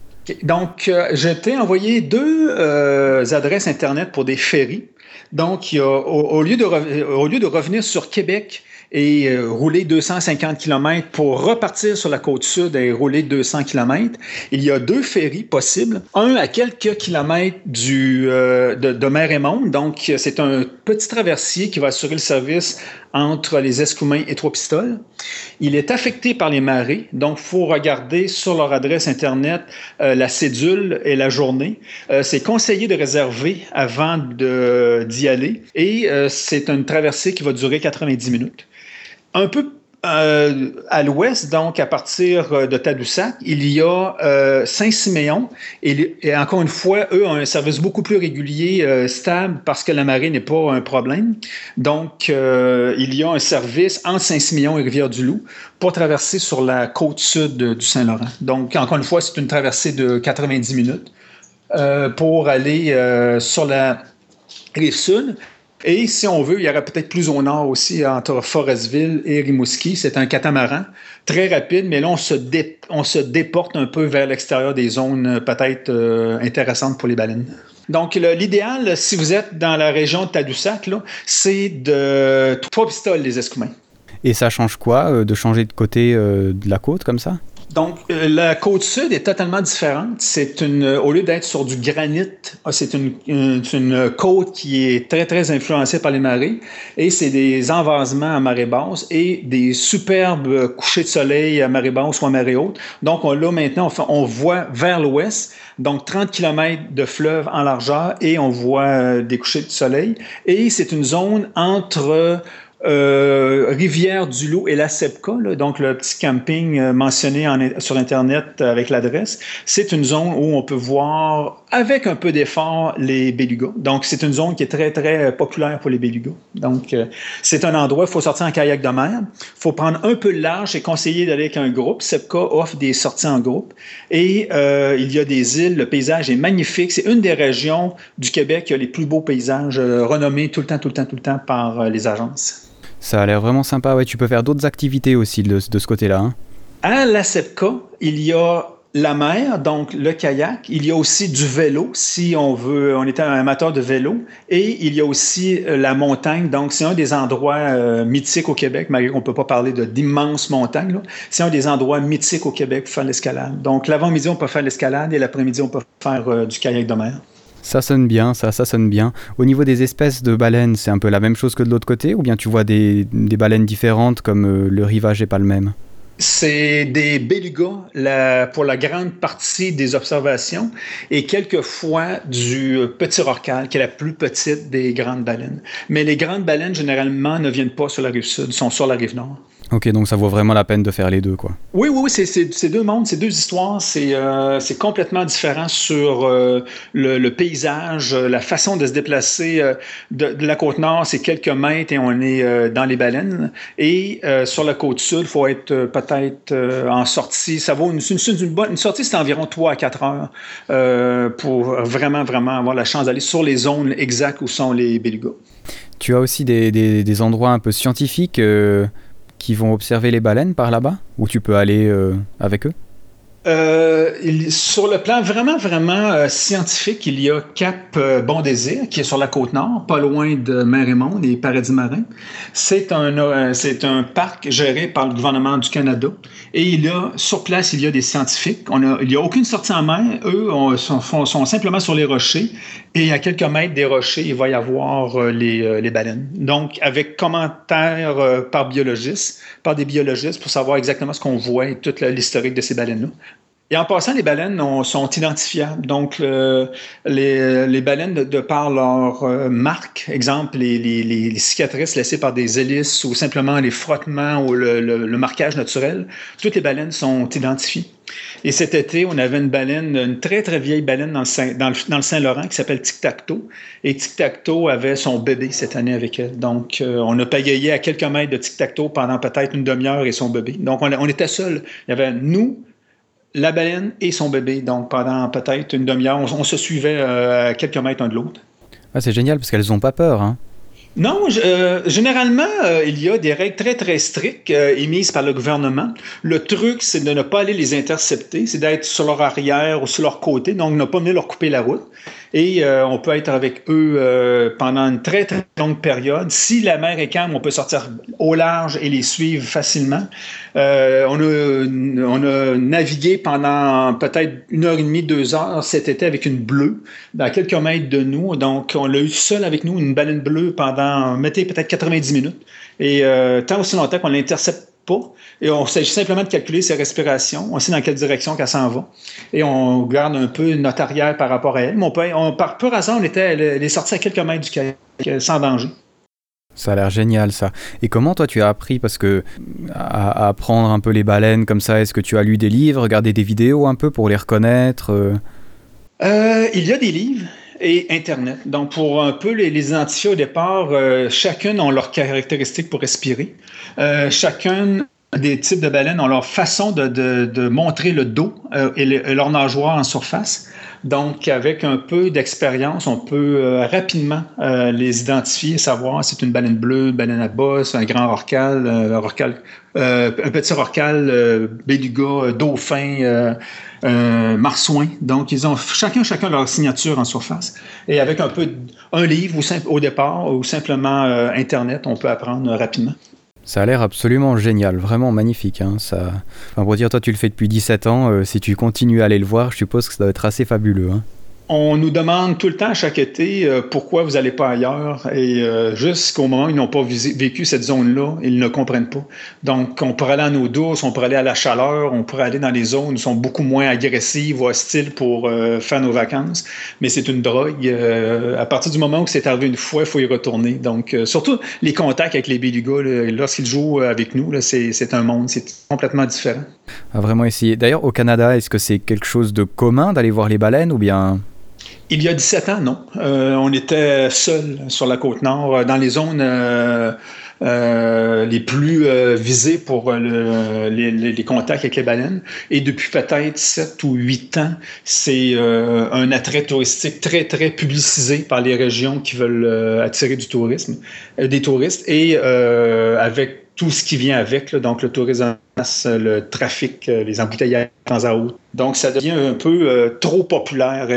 Donc, euh, je t'ai envoyé deux euh, adresses Internet pour des ferries. Donc, au, lieu de, au lieu de revenir sur Québec, et euh, rouler 250 km pour repartir sur la côte sud et rouler 200 km. Il y a deux ferries possibles, un à quelques kilomètres du, euh, de, mer et monde. Donc, c'est un petit traversier qui va assurer le service entre les Escoumins et Trois-Pistoles. Il est affecté par les marées, donc il faut regarder sur leur adresse Internet euh, la cédule et la journée. c'est conseillé de réserver avant d'y aller et c'est une traversée qui va durer 90 minutes. Un peu euh, à l'ouest, donc à partir euh, de Tadoussac, il y a euh, Saint-Siméon. Et, encore une fois, eux ont un service beaucoup plus régulier, stable, parce que la marée n'est pas un problème. Donc, il y a un service entre Saint-Siméon et Rivière-du-Loup pour traverser sur la côte sud du Saint-Laurent. Donc, encore une fois, c'est une traversée de 90 minutes pour aller sur la rive sud. Et si on veut, il y aurait peut-être plus au nord aussi, entre Forestville et Rimouski. C'est un catamaran très rapide, mais là, on se, déporte un peu vers l'extérieur des zones euh, peut-être euh, intéressantes pour les baleines. Donc, l'idéal, si vous êtes dans la région de Tadoussac, c'est de trois pistoles, les escoumins. Et ça change quoi euh, de changer de côté de la côte comme ça? Donc, euh, la côte sud est totalement différente. C'est une, au lieu d'être sur du granit, ah, c'est une, une, côte qui est très, très influencée par les marées. Et c'est des envasements à marée basse et des superbes couchers de soleil à marée basse ou à marée haute. Donc, on, là, maintenant, on, on voit vers l'ouest, donc 30 km de fleuve en largeur et on voit euh, des couchers de soleil. Et c'est une zone entre euh, Rivière-du-Loup et la SEPCA, donc le petit camping euh, mentionné sur Internet avec l'adresse, c'est une zone où on peut voir, avec un peu d'effort, les bélugas. Donc, c'est une zone qui est très, très populaire pour les bélugas. Donc, euh, c'est un endroit, il faut sortir en kayak de mer, il faut prendre un peu large et conseiller d'aller avec un groupe. SEPCA offre des sorties en groupe et il y a des îles, le paysage est magnifique. C'est une des régions du Québec qui a les plus beaux paysages renommés tout le temps, tout le temps, tout le temps par les agences. Ça a l'air vraiment sympa. Ouais, tu peux faire d'autres activités aussi de, ce côté-là. Hein. À la SEPCA, il y a la mer, donc le kayak. Il y a aussi du vélo, si on veut, on est un amateur de vélo. Et il y a aussi euh, la montagne. Donc, c'est un des endroits euh, mythiques au Québec, malgré qu'on ne peut pas parler d'immenses montagnes. C'est un des endroits mythiques au Québec pour faire l'escalade. Donc, l'avant-midi, on peut faire l'escalade et l'après-midi, on peut faire euh, du kayak de mer. Ça sonne bien, ça, ça sonne bien. Au niveau des espèces de baleines, c'est un peu la même chose que de l'autre côté, ou bien tu vois des, baleines différentes comme euh, le rivage n'est pas le même? C'est des belugas pour la grande partie des observations et quelquefois du euh, petit rorcal, qui est la plus petite des grandes baleines. Mais les grandes baleines, généralement, ne viennent pas sur la rive sud, sont sur la rive nord. Ok, donc ça vaut vraiment la peine de faire les deux, quoi. Oui, oui, oui, c'est deux mondes, c'est deux histoires, c'est euh, complètement différent sur euh, le, paysage, la façon de se déplacer euh, de, la côte nord, c'est quelques mètres et on est dans les baleines. Et sur la côte sud, il faut être peut-être en sortie. Ça vaut une, une, bonne, une sortie, c'est environ 3 à 4 heures pour vraiment, vraiment avoir la chance d'aller sur les zones exactes où sont les belugas. Tu as aussi des, des, des endroits un peu scientifiques qui vont observer les baleines par là-bas Ou tu peux aller euh, avec eux? Euh, sur le plan vraiment, vraiment euh, scientifique, il y a Cap euh, Bon Désir, qui est sur la côte nord, pas loin de mer et Paradis Marin. C'est un, c'est un parc géré par le gouvernement du Canada. Et il a, sur place, il y a des scientifiques. On a, il n'y a aucune sortie en mer. Eux sont, sont, simplement sur les rochers. Et à quelques mètres des rochers, il va y avoir les, les baleines. Donc, avec commentaires par biologistes, par des biologistes, pour savoir exactement ce qu'on voit et toute l'historique de ces baleines-là. Et en passant, les baleines sont identifiables. Donc, les, baleines, de, par leur euh, marque, exemple, les, cicatrices laissées par des hélices ou simplement les frottements ou le, marquage naturel, toutes les baleines sont identifiées. Et cet été, on avait une baleine, une très, très vieille baleine dans le, Saint-Laurent qui s'appelle Tic-Tac-Toe. Et Tic-Tac-Toe avait son bébé cette année avec elle. Donc, euh, on a pagayé à quelques mètres de Tic-Tac-Toe pendant peut-être une demi-heure et son bébé. Donc, on, on était seuls. Il y avait nous, la baleine et son bébé. Donc pendant peut-être une demi-heure, on, se suivait euh, à quelques mètres un de l'autre. Ah, c'est génial parce qu'elles n'ont pas peur. Hein? Non, euh, généralement, euh, il y a des règles très, très strictes émises par le gouvernement. Le truc, c'est de ne pas aller les intercepter, c'est d'être sur leur arrière ou sur leur côté, donc ne pas venir leur couper la route et euh, on peut être avec eux euh, pendant une très, très longue période. Si la mer est calme, on peut sortir au large et les suivre facilement. Euh, on, a, on a navigué pendant peut-être une heure et demie, deux heures cet été avec une bleue dans quelques mètres de nous. Donc, on l'a eu seul avec nous, une baleine bleue pendant, mettez peut-être 90 minutes. Et tant aussi longtemps qu'on l'intercepte pas. Et on s'agit simplement de calculer ses respirations. On sait dans quelle direction qu'elle s'en va. Et on garde un peu notre arrière par rapport à elle. Mais on par pur hasard, on était, elle, est sortie à quelques mètres du kayak, sans danger. Ça a l'air génial ça. Et comment toi tu as appris? Parce que à, apprendre un peu les baleines comme ça Est-ce que tu as lu des livres, regardé des vidéos un peu pour les reconnaître euh? Euh, Il y a des livres et Internet. Donc, pour un peu les, identifier au départ, euh, chacune ont leurs caractéristiques pour respirer. Euh, chacune des types de baleines ont leur façon de, montrer le dos euh, et, leur nageoire en surface. Donc, avec un peu d'expérience, on peut euh, rapidement euh, les identifier, savoir si c'est une baleine bleue, une baleine à bosse, un grand un, rorcal, un petit rorcal, béluga, dauphin, marsouin. Donc, ils ont chacun, chacun leur signature en surface. Et avec un peu, un livre ou au départ ou simplement Internet, on peut apprendre rapidement. Ça a l'air absolument génial, vraiment magnifique. Hein. Ça... Enfin, pour dire, toi tu le fais depuis 17 ans, euh, si tu continues à aller le voir, je suppose que ça doit être assez fabuleux. Hein. On nous demande tout le temps, chaque été, euh, pourquoi vous n'allez pas ailleurs. Et euh, jusqu'au moment où ils n'ont pas vécu cette zone-là, ils ne comprennent pas. Donc, on pourrait aller en eau douce, on pourrait aller à la chaleur, on pourrait aller dans les zones où sont beaucoup moins agressives ou hostiles pour euh, faire nos vacances. Mais c'est une drogue. à partir du moment où c'est arrivé une fois, il faut y retourner. Donc, surtout les contacts avec les bélugas, lorsqu'ils jouent avec nous, c'est un monde, c'est complètement différent. À vraiment essayer. D'ailleurs, au Canada, est-ce que c'est quelque chose de commun d'aller voir les baleines ou bien? Il y a 17 ans, non. Euh, on était seul sur la côte nord, euh, dans les zones euh, les plus visées pour les, contacts avec les baleines. Et depuis peut-être 7 ou 8 ans, c'est un attrait touristique très, très publicisé par les régions qui veulent attirer du tourisme, des touristes. Et avec tout ce qui vient avec, donc le tourisme, le trafic, les embouteillages de temps à autre. Donc, ça devient un peu trop populaire.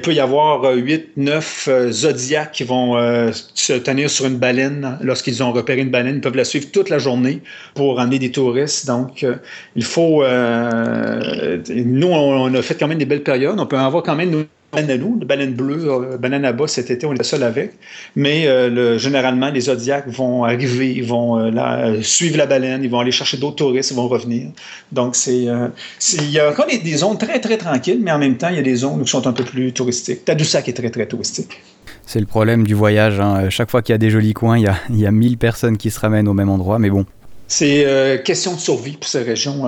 Il peut y avoir 8, euh, 9 euh, zodiacs qui vont euh, se tenir sur une baleine lorsqu'ils ont repéré une baleine. Ils peuvent la suivre toute la journée pour amener des touristes. Donc, il faut. nous, on, a fait quand même des belles périodes. On peut avoir quand même baleine à nous, bleue, euh, banane à bas cet été, on était seul avec. Mais euh, généralement, les Zodiacs vont arriver, ils vont euh, suivre la baleine, ils vont aller chercher d'autres touristes, ils vont revenir. Donc, c'est, il y a encore des, zones très, très tranquilles, mais en même temps, il y a des zones qui sont un peu plus touristiques. Tadoussac est très, très touristique. C'est le problème du voyage. Hein. Chaque fois qu'il y a des jolis coins, il y a, il y a 1000 personnes qui se ramènent au même endroit, mais bon. C'est question de survie pour ces régions.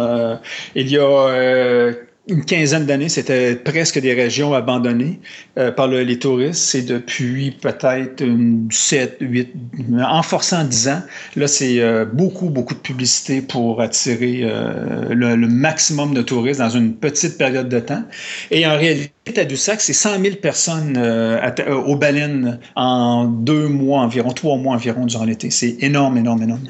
il y a une quinzaine d'années, c'était presque des régions abandonnées euh, par les touristes. C'est depuis peut-être 7, 8, en forçant 10 ans, là, c'est euh, beaucoup, beaucoup de publicité pour attirer euh, le, maximum de touristes dans une petite période de temps. Et en réalité, à Dussac, c'est 100 000 personnes aux baleines en deux mois environ, trois mois environ durant l'été. C'est énorme, énorme, énorme.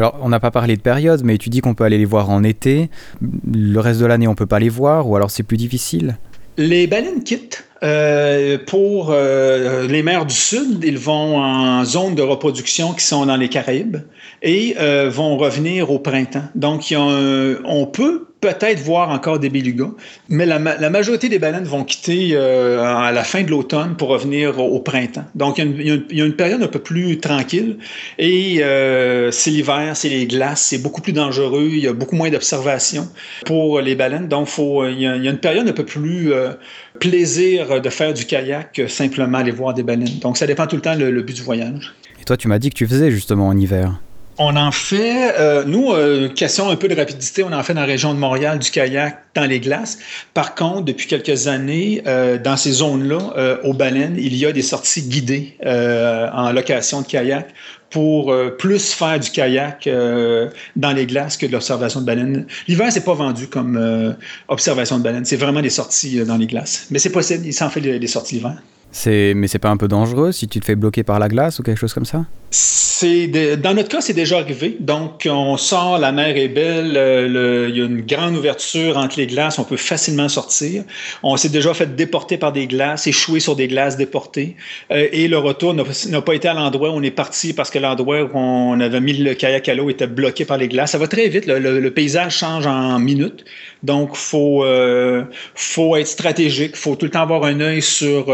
Alors, on n'a pas parlé de période, mais tu dis qu'on peut aller les voir en été. Le reste de l'année, on peut pas les voir, ou alors c'est plus difficile? Les baleines quittent. Euh, pour euh, les mers du Sud, ils vont en zone de reproduction qui sont dans les Caraïbes et euh, vont revenir au printemps. Donc, on peut peut-être voir encore des belugas, mais la, majorité des baleines vont quitter euh, à la fin de l'automne pour revenir au, printemps. Donc, il y, a une, période un peu plus tranquille et euh, c'est l'hiver, c'est les glaces, c'est beaucoup plus dangereux, il y a beaucoup moins d'observation pour les baleines. Donc, faut, il, y a, une période un peu plus euh, plaisir de faire du kayak que simplement aller voir des baleines. Donc, ça dépend tout le temps le but du voyage. Et toi, tu m'as dit que tu faisais justement en hiver. On en fait, euh, nous, euh, question un peu de rapidité, on en fait dans la région de Montréal du kayak dans les glaces. Par contre, depuis quelques années, euh, dans ces zones-là, aux baleines, il y a des sorties guidées en location de kayak pour plus faire du kayak dans les glaces que de l'observation de baleines. L'hiver, c'est pas vendu comme observation de baleines, c'est vraiment des sorties dans les glaces. Mais c'est possible, il s'en fait des sorties l'hiver. Mais c'est pas un peu dangereux si tu te fais bloquer par la glace ou quelque chose comme ça? Dans notre cas, c'est déjà arrivé. Donc, on sort, la mer est belle, euh, il y a une grande ouverture entre les glaces, on peut facilement sortir. On s'est déjà fait déporter par des glaces, échouer sur des glaces déportées. Euh, et le retour n'a pas été à l'endroit où on est parti parce que l'endroit où on avait mis le kayak à l'eau était bloqué par les glaces. Ça va très vite, le, paysage change en minutes. Donc, faut, euh, faut être stratégique, faut tout le temps avoir un œil sur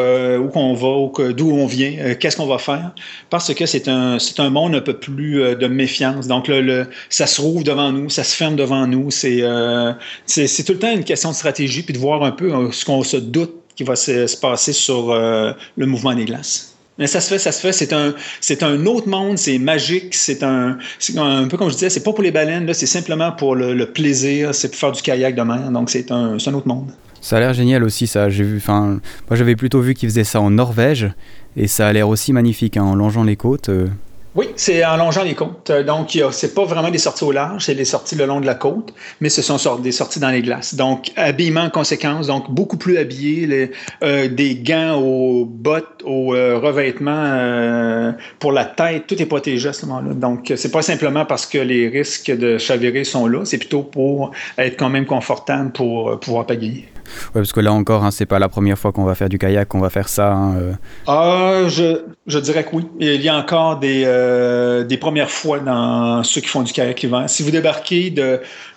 où qu'on va, d'où on vient, euh, qu'est-ce qu'on va faire, parce que c'est un, un monde un peu plus euh, de méfiance. Donc, le, ça se rouvre devant nous, ça se ferme devant nous. Euh, c'est, c'est, tout le temps une question de stratégie, puis de voir un peu ce qu'on se doute qui va se, passer sur le mouvement des glaces. Mais ça se fait, ça se fait. C'est un, un autre monde, c'est magique, c'est un, un peu comme je disais, c'est pas pour les baleines, là, c'est simplement pour le, plaisir, c'est pour faire du kayak de mer. Donc c'est un, c'est un autre monde. Ça a l'air génial aussi, ça. J'ai vu, enfin, moi j'avais plutôt vu qu'ils faisaient ça en Norvège, et ça a l'air aussi magnifique hein, en longeant les côtes. Euh. Oui, c'est en longeant les côtes. Euh, donc, c'est pas vraiment des sorties au large, c'est des sorties le long de la côte, mais ce sont des sorties dans les glaces. Donc, habillement en conséquence, donc beaucoup plus habillé, euh, des gants aux bottes, aux revêtements pour la tête, tout est protégé à ce moment-là. Donc, c'est pas simplement parce que les risques de chavirer sont là, c'est plutôt pour être quand même confortable pour pouvoir pagayer. Ouais, parce que là encore, hein, c'est pas la première fois qu'on va faire du kayak, qu'on va faire ça. Hein, euh. Ah, je, je, dirais que oui. Il y a encore des, euh, des premières fois dans ceux qui font du kayak l'hiver. Si vous débarquez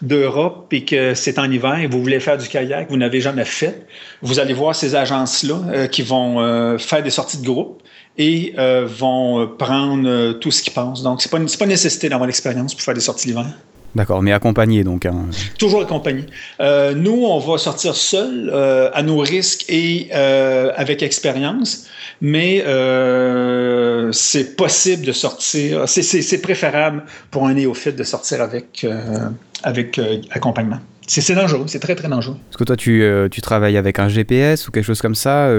d'Europe et que c'est en hiver et vous voulez faire du kayak, vous n'avez jamais fait, vous allez voir ces agences-là euh, qui vont faire des sorties de groupe et vont prendre tout ce qui passe. Donc, ce n'est pas, pas nécessité d'avoir l'expérience pour faire des sorties l'hiver. D'accord, mais accompagné donc. Hein. Toujours accompagné. Euh, nous, on va sortir seul, euh, à nos risques et euh, avec expérience, mais c'est possible de sortir. C'est préférable pour un néophyte de sortir avec, avec accompagnement. C'est dangereux, c'est très très dangereux. Est-ce que toi tu, tu, travailles avec un GPS ou quelque chose comme ça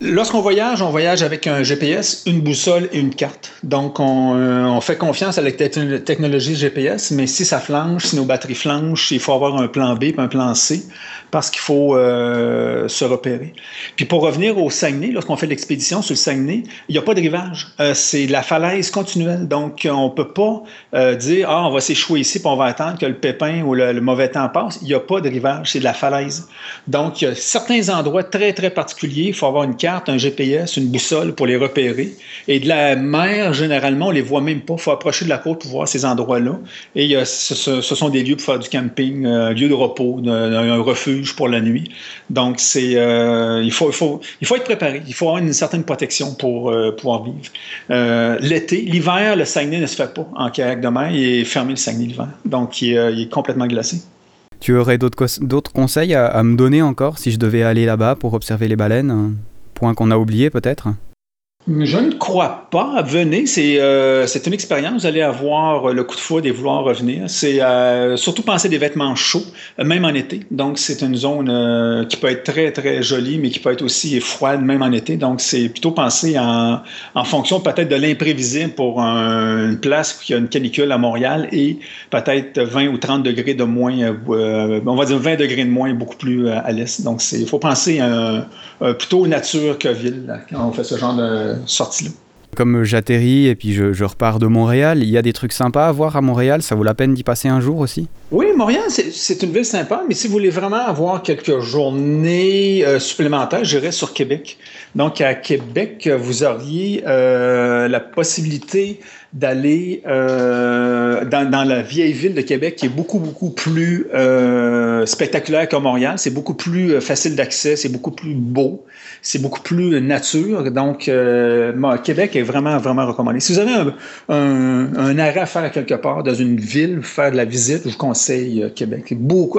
Lorsqu'on voyage, on voyage avec un GPS, une boussole et une carte. Donc, on, euh, fait confiance à la technologie GPS, mais si ça flanche, si nos batteries flanchent, il faut avoir un plan B et un plan C parce qu'il faut euh, se repérer. Puis pour revenir au Saguenay, lorsqu'on fait l'expédition sur le Saguenay, il n'y a pas de rivage. Euh, c'est la falaise continuelle. Donc, on ne peut pas euh, dire, ah, on va s'échouer ici, puis on va attendre que le pépin ou le, mauvais temps passe. Il n'y a pas de rivage, c'est de la falaise. Donc, il y a certains endroits très, très particuliers. Il faut avoir une carte, un GPS, une boussole pour les repérer. Et de la mer, généralement, on ne les voit même pas. Il faut approcher de la côte pour voir ces endroits-là. Et ce, sont des lieux pour faire du camping, lieu de repos, un refuge pour la nuit. Donc, c'est, euh, il, faut, il, faut, il faut être préparé. Il faut avoir une certaine protection pour euh, pouvoir vivre. Euh, l'été, l'hiver, le Saguenay ne se fait pas en kayak de mer. Il est fermé le Saguenay l'hiver. Donc, il est, complètement glacé. Tu aurais d'autres, d'autres conseils à, à, me donner encore si je devais aller là-bas pour observer les baleines? Point qu'on a oublié peut-être? Je ne crois pas. Venez, c'est euh, une expérience. Vous allez avoir le coup de foudre et vouloir revenir. C'est euh, surtout penser des vêtements chauds, même en été. Donc, c'est une zone euh, qui peut être très, très jolie, mais qui peut être aussi froide, même en été. Donc, c'est plutôt penser en, en fonction peut-être de l'imprévisible pour une place y a une canicule à Montréal et peut-être 20 ou 30 degrés de moins, euh, on va dire 20 degrés de moins, beaucoup plus à l'est. Donc, il faut penser plutôt nature que ville quand on fait ce genre de sortie-là. Comme j'atterris et puis je, repars de Montréal, il y a des trucs sympas à voir à Montréal, ça vaut la peine d'y passer un jour aussi? Oui, Montréal, c'est une ville sympa, mais si vous voulez vraiment avoir quelques journées euh, supplémentaires, j'irais sur Québec. Donc, à Québec, vous auriez euh, la possibilité d'aller euh, dans, la vieille ville de Québec, qui est beaucoup, beaucoup plus euh, spectaculaire que Montréal. C'est beaucoup plus euh, facile d'accès, c'est beaucoup plus beau, c'est beaucoup plus nature. Donc, Québec est vraiment, vraiment recommandé. Si vous avez un, arrêt à faire à quelque part dans une ville, faire de la visite, je vous conseille Québec. Beaucoup,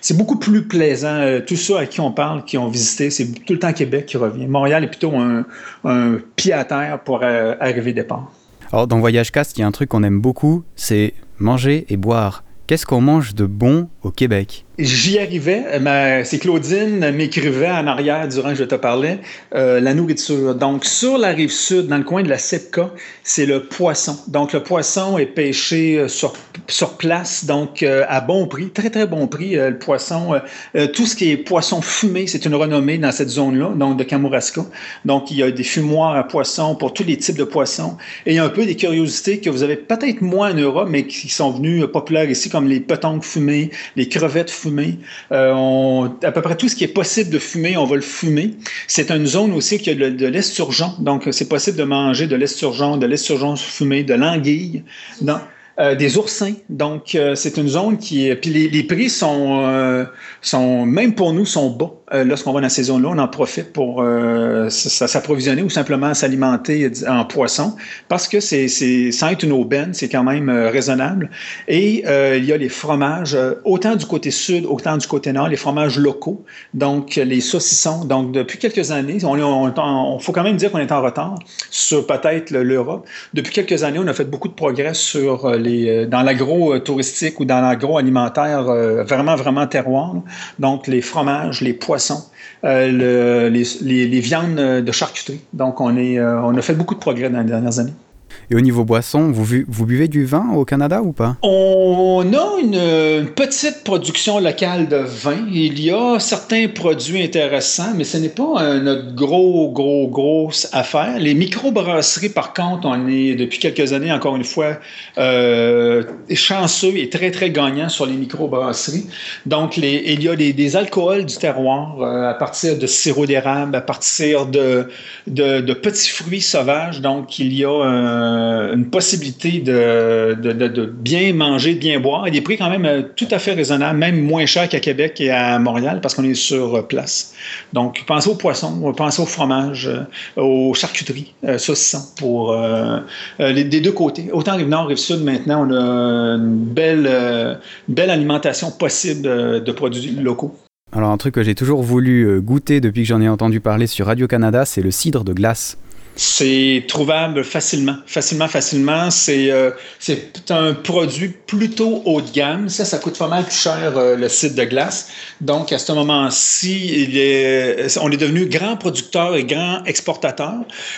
c'est beaucoup plus plaisant. Tout ça à qui on parle, qui ont visité, c'est tout le temps Québec qui revient. Montréal est plutôt un, un pied à terre pour arriver départ. Alors dans Voyage Cast, il y a un truc qu'on aime beaucoup, c'est manger et boire. Qu'est-ce qu'on mange de bon au Québec? J'y arrivais. C'est Claudine m'écrivait en arrière durant que je te parlais euh, la nourriture. Donc, sur la rive sud, dans le coin de la Sepka, c'est le poisson. Donc, le poisson est pêché euh, sur, sur place, donc euh, à bon prix, très, très bon prix. Euh, le poisson, euh, tout ce qui est poisson fumé, c'est une renommée dans cette zone-là, donc de Kamouraska. Donc, il y a des fumoirs à poissons pour tous les types de poissons. Et il y a un peu des curiosités que vous avez peut-être moins en Europe, mais qui sont venues populaires ici, comme les petanques fumées, les crevettes fumées euh, à peu près tout ce qui est possible de fumer, on va le fumer. C'est une zone aussi qui a de, de l'esturgeon. Donc, c'est possible de manger de l'esturgeon, de l'esturgeon fumé, de l'anguille. Euh, des oursins. Donc, euh, c'est une zone qui. Puis les, les prix sont, sont, même pour nous, sont bas. Euh, lorsqu'on va dans ces zones-là, on en profite pour euh, s'approvisionner ou simplement s'alimenter en poisson parce que c'est, sans être une aubaine, c'est quand même euh, raisonnable. Et il y a les fromages, autant du côté sud, autant du côté nord, les fromages locaux, donc les saucissons. Donc, depuis quelques années, on, on, on faut quand même dire qu'on est en retard sur peut-être l'Europe. Depuis quelques années, on a fait beaucoup de progrès sur les, dans l'agro-touristique ou dans l'agro-alimentaire vraiment, vraiment terroir. Donc, les fromages, les poissons, euh, le, les, les, les, viandes de charcuterie. Donc, on, est, euh, on a fait beaucoup de progrès dans les dernières années. Et au niveau boisson, vous, buvez du vin au Canada ou pas? On a une, une, petite production locale de vin. Il y a certains produits intéressants, mais ce n'est pas euh, notre gros, gros, grosse affaire. Les microbrasseries, par contre, on est depuis quelques années, encore une fois, euh, chanceux et très, très gagnants sur les microbrasseries. Donc, il y a des, alcools du terroir euh, à partir de sirop d'érable, à partir de, petits fruits sauvages. Donc, il y a un euh, une possibilité de, bien manger, de bien boire, et des prix quand même euh, tout à fait raisonnables, même moins chers qu'à Québec et à Montréal, parce qu'on est sur place. Donc, pensez aux poissons, pensez au fromage, euh, aux charcuteries, euh, saucissons, pour euh, des deux côtés. Autant Rive-Nord, Rive-Sud, maintenant, on a une belle, belle alimentation possible de produits locaux. Alors, un truc que j'ai toujours voulu goûter depuis que j'en ai entendu parler sur Radio-Canada, c'est le cidre de glace. C'est trouvable facilement, facilement, facilement. C'est euh, un produit plutôt haut de gamme. Ça, ça coûte pas mal plus cher euh, le site de glace. Donc, à ce moment-ci, on est devenu grand producteur et grand exportateur.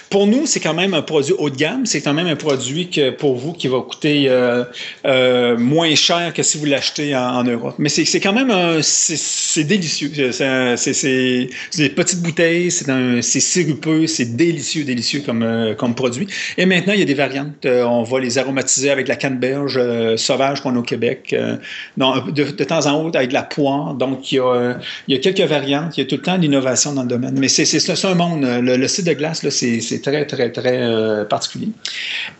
Pour nous, c'est quand même un produit haut de gamme. C'est quand même un produit que pour vous qui va coûter euh, euh moins cher que si vous l'achetez en, Europe. Mais c'est quand même c'est délicieux. C'est des petites bouteilles, c'est sirupeux, c'est délicieux, délicieux comme, euh, comme produit. Et maintenant, il y a des variantes. Euh, on va les aromatiser avec la canneberge euh, sauvage qu'on a au Québec. De, temps en temps, avec de la poire. Donc, il y, a, il y a quelques variantes. Il y a tout le temps d'innovation dans le domaine. Mais c'est un monde. Le, le, site de glace, c'est très, très, très particulier.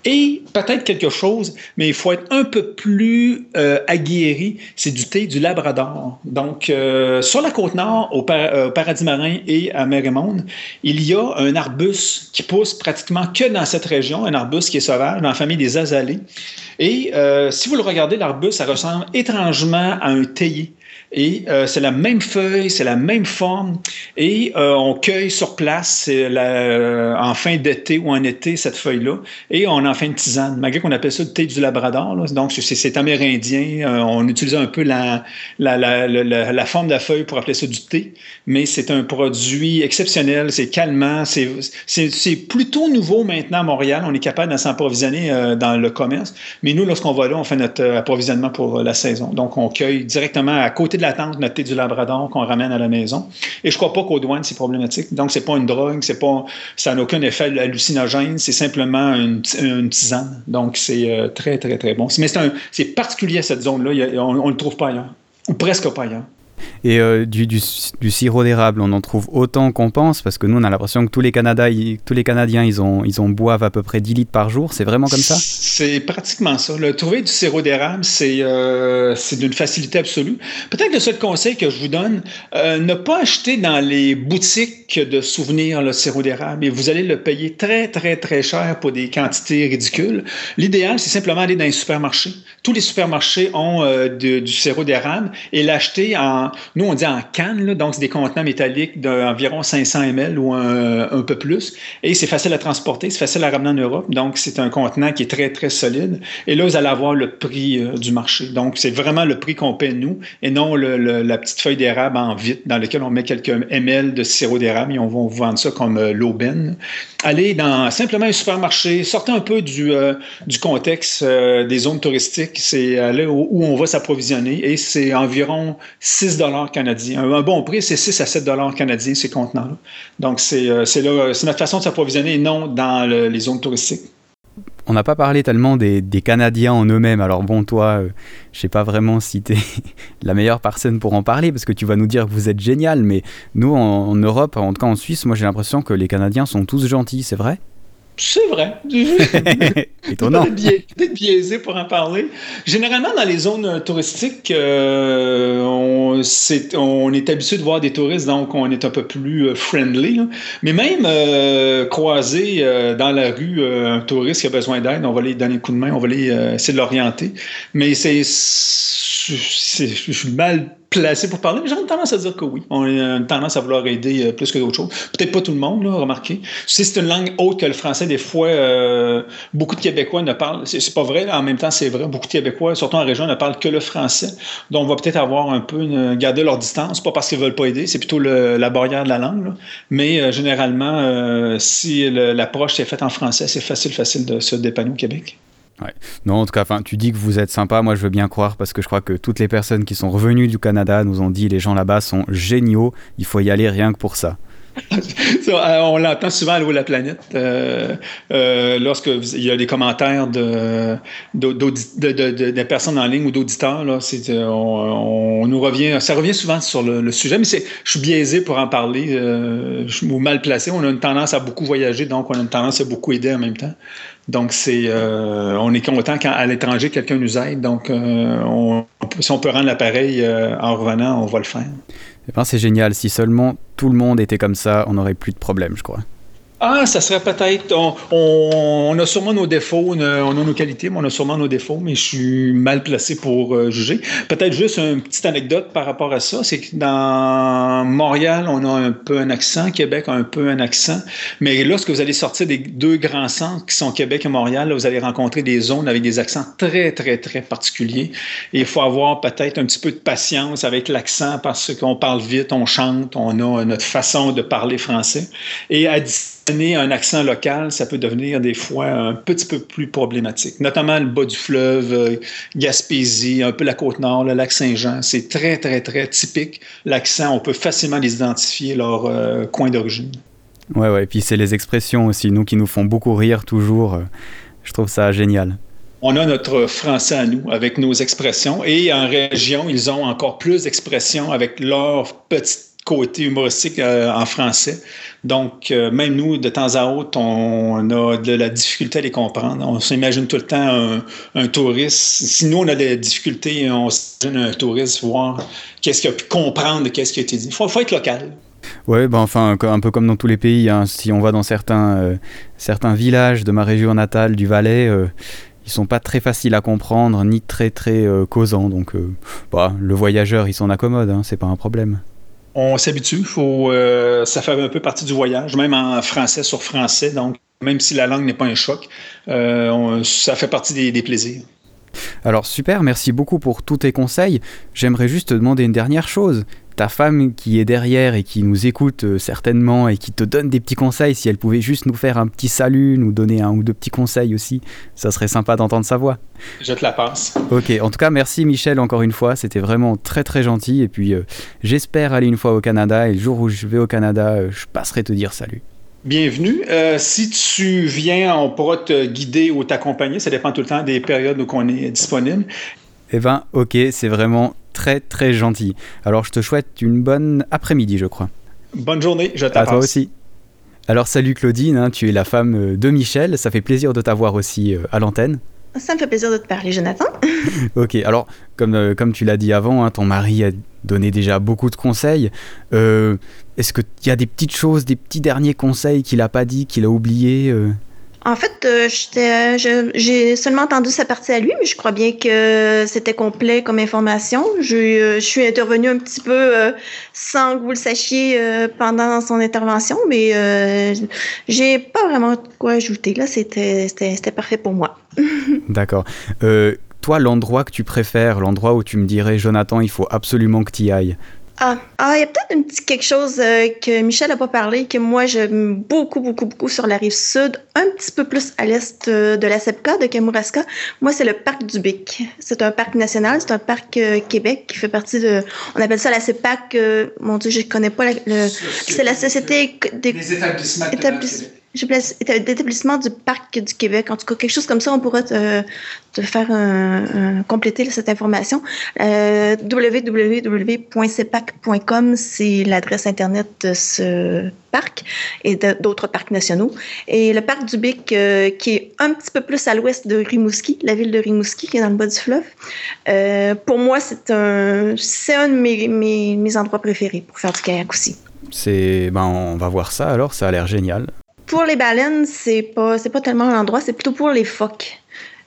Et peut-être quelque chose, mais il faut être un peu plus aguerri, c'est du thé du Labrador. Donc, sur la côte nord, au, par, au Paradis marin et à Mérémonde, il y a un arbuste qui pousse pratiquement que dans cette région, un arbuste qui est sauvage, dans la famille des azalées. Et euh, si vous le regardez, l'arbuste, ça ressemble étrangement à un théier. Et euh, c'est la même feuille, c'est la même forme. Et euh, on cueille sur place la, euh, en fin d'été ou en été cette feuille-là. Et on en fait une tisane, malgré qu'on appelle ça le thé du Labrador. Donc, c'est amérindien. On utilise un peu la, forme de la feuille pour appeler ça du thé. Mais c'est un produit exceptionnel, c'est calmant. C'est plutôt nouveau maintenant à Montréal. On est capable de s'approvisionner dans le commerce. Mais nous, lorsqu'on va là, on fait notre approvisionnement pour la saison. Donc, on cueille directement à côté de la du Labrador qu'on ramène à la maison. Et je crois pas qu'aux douanes, c'est problématique. Donc, c'est pas une drogue, c'est pas, ça n'a aucun effet hallucinogène, c'est simplement une, tisane. Donc, c'est euh, très, très, très bon. Mais c'est particulier à cette zone-là. On ne le trouve pas ailleurs, ou presque pas ailleurs. Et euh, du, du, sirop d'érable, on en trouve autant qu'on pense, parce que nous, on a l'impression que tous les, Canada, tous les Canadiens, ils, ont, ils ont boivent à peu près 10 litres par jour. C'est vraiment comme ça? C'est pratiquement ça. Le trouver du sirop d'érable, c'est euh, d'une facilité absolue. Peut-être le seul conseil que je vous donne, euh, ne pas acheter dans les boutiques de souvenirs le sirop d'érable. Et vous allez le payer très, très, très cher pour des quantités ridicules. L'idéal, c'est simplement aller dans les supermarchés. Tous les supermarchés ont du sirop d'érable et l'acheter en nous, on dit en canne, donc c'est des contenants métalliques d'environ 500 ml ou un, peu plus. Et c'est facile à transporter, c'est facile à ramener en Europe. Donc, c'est un contenant qui est très, très solide. Et là, vous allez avoir le prix euh, du marché. Donc, c'est vraiment le prix qu'on paie nous et non la petite feuille d'érable en vitre dans laquelle on met quelques ml de sirop d'érable et on va vous vendre ça comme euh, l'aubaine. Allez dans simplement un supermarché, sortez un peu du, euh, contexte des zones touristiques. C'est là où, on va s'approvisionner et c'est environ 6 canadiens. Un, bon prix, c'est 6 à 7 dollars canadiens, ces contenants-là. Donc, euh, c'est notre façon de s'approvisionner, non dans les zones touristiques. On n'a pas parlé tellement des, Canadiens en eux-mêmes. Alors bon, toi, je euh, je sais pas vraiment si tu la meilleure personne pour en parler, parce que tu vas nous dire que vous êtes génial, mais nous, en Europe, en tout cas en Suisse, moi j'ai l'impression que les Canadiens sont tous gentils, c'est vrai? C'est vrai. Étonnant. Peut-être biaisé pour en parler. Généralement, dans les zones euh, touristiques, euh, on, est, on, est, habitué de voir des touristes, donc on est un peu plus euh, friendly. Mais même croiser dans la rue un touriste qui a besoin d'aide, on va aller donner un coup de main, on va aller essayer de l'orienter. Mais c'est je suis mal placé pour parler, mais une tendance à dire que oui. On a une tendance à vouloir aider euh, plus que d'autres choses. Peut-être pas tout le monde, là, remarquez. Si c'est une langue autre que le français, des fois, euh, beaucoup de Québécois ne parlent. C'est pas vrai, en même temps, c'est vrai. Beaucoup de Québécois, surtout en région, ne parlent que le français. Donc, on va peut-être avoir un peu garder leur distance, pas parce qu'ils veulent pas aider, c'est plutôt la barrière de la langue. Mais euh, généralement, si l'approche est faite en français, c'est facile, facile de se dépanner au Québec. Non, en tout cas, tu dis que vous êtes sympa. Moi, je veux bien croire parce que je crois que toutes les personnes qui sont revenues du Canada nous ont dit les gens là-bas sont géniaux. Il faut y aller rien que pour ça. Euh, on l'entend souvent à l'eau de la planète euh, euh, lorsqu'il y a des commentaires de, personnes en ligne ou d'auditeurs. on, nous revient, ça revient souvent sur le, sujet, mais je suis biaisé pour en parler. je suis mal placé. On a une tendance à beaucoup voyager, donc on a une tendance à beaucoup aider en même temps. Donc, c'est, euh, on est content quand à l'étranger, quelqu'un nous aide. Donc, euh, si on peut rendre l'appareil euh, en revenant, on va le faire. Eh ben, c'est génial. Si seulement tout le monde était comme ça, on n'aurait plus de problème, je crois. Ah, ça serait peut-être. On, a sûrement nos défauts, on a, nos qualités, mais on a sûrement nos défauts, mais je suis mal placé pour euh, juger. Peut-être juste une petite anecdote par rapport à ça, c'est que dans Montréal, on a un peu un accent, Québec a un peu un accent, mais lorsque vous allez sortir des deux grands centres qui sont Québec et Montréal, vous allez rencontrer des zones avec des accents très, très, très particuliers. Et il faut avoir peut-être un petit peu de patience avec l'accent parce qu'on parle vite, on chante, on a notre façon de parler français. Et à un accent local, ça peut devenir des fois un petit peu plus problématique, notamment le bas du fleuve, euh, Gaspésie, un peu la côte nord, le lac Saint-Jean. C'est très, très, très typique. L'accent, on peut facilement les identifier, leur euh, coin d'origine. Ouais, ouais, et puis c'est les expressions aussi, nous qui nous font beaucoup rire toujours. Je trouve ça génial. On a notre français à nous, avec nos expressions, et en région, ils ont encore plus d'expressions avec leur petite côté humoristique en français. Donc, euh, même nous, de temps à autre, on a de la difficulté à les comprendre. On s'imagine tout le temps un, touriste. Si nous, on a des difficultés, on s'imagine un touriste voir qu'est-ce qu'il a pu comprendre qu'est-ce qui a été dit. Il faut, être local. Oui, ben enfin, un peu comme dans tous les pays. Hein. Si on va dans certains, euh, certains villages de ma région natale, du Valais, euh, ils sont pas très faciles à comprendre, ni très très causants. Donc, bah, le voyageur, il s'en accommode, hein, c'est pas un problème on s'habitue. Faut, euh, ça fait un peu partie du voyage, même en français sur français. Donc, même si la langue n'est pas un choc, euh, ça fait partie des, plaisirs. Alors super, merci beaucoup pour tous tes conseils. J'aimerais juste te demander une dernière chose. Ta femme qui est derrière et qui nous écoute euh, certainement et qui te donne des petits conseils, si elle pouvait juste nous faire un petit salut, nous donner un ou deux petits conseils aussi, ça serait sympa d'entendre sa voix. Je te la passe. Ok, en tout cas merci Michel encore une fois, c'était vraiment très très gentil et puis euh, j'espère aller une fois au Canada et le jour où je vais au Canada, euh, je passerai te dire salut. Bienvenue. Euh, si tu viens, on pourra te guider ou t'accompagner. Ça dépend tout le temps des périodes où on est disponible. Eh ben, ok, c'est vraiment très très gentil. Alors, je te souhaite une bonne après-midi, je crois. Bonne journée, je À toi aussi. Alors, salut Claudine, hein, tu es la femme euh, de Michel. Ça fait plaisir de t'avoir aussi euh, à l'antenne. Ça me fait plaisir de te parler, Jonathan. ok, alors, comme, comme tu l'as dit avant, hein, ton mari a donné déjà beaucoup de conseils. Euh, est-ce qu'il y a des petites choses, des petits derniers conseils qu'il n'a pas dit, qu'il a oublié euh? En fait, euh, euh, j'ai seulement entendu sa partie à lui, mais je crois bien que c'était complet comme information. Je, je, suis intervenue un petit peu sans que vous le sachiez pendant son intervention, mais j'ai pas vraiment quoi ajouter. Là, c'était parfait pour moi. D'accord. toi, l'endroit que tu préfères, l'endroit où tu me dirais, Jonathan, il faut absolument que tu y ailles, ah, ah, il y a peut-être un petit quelque chose euh, que Michel n'a pas parlé, que moi j'aime beaucoup, beaucoup, beaucoup sur la rive sud, un petit peu plus à l'est euh, de la SEPCA, de Kamouraska. Moi, c'est le parc du Bic. C'est un parc national, c'est un parc euh, Québec qui fait partie de. On appelle ça la CEPAC. mon Dieu, je ne connais pas. le, c'est la Société des, des établissements d'établissement du Parc du Québec. En tout cas, quelque chose comme ça, on pourra te, faire compléter cette information. Euh, c'est l'adresse Internet de ce parc et d'autres parcs nationaux. Et le parc du Bic, euh, qui est un petit peu plus à l'ouest de Rimouski, la ville de Rimouski, qui est dans le bas du fleuve, euh, pour moi, c'est un, un de mes, mes, mes endroits préférés pour faire du kayak aussi. C'est, ben, on va voir ça alors, ça a l'air génial. Pour les baleines, c'est pas, c'est pas tellement l'endroit, c'est plutôt pour les phoques.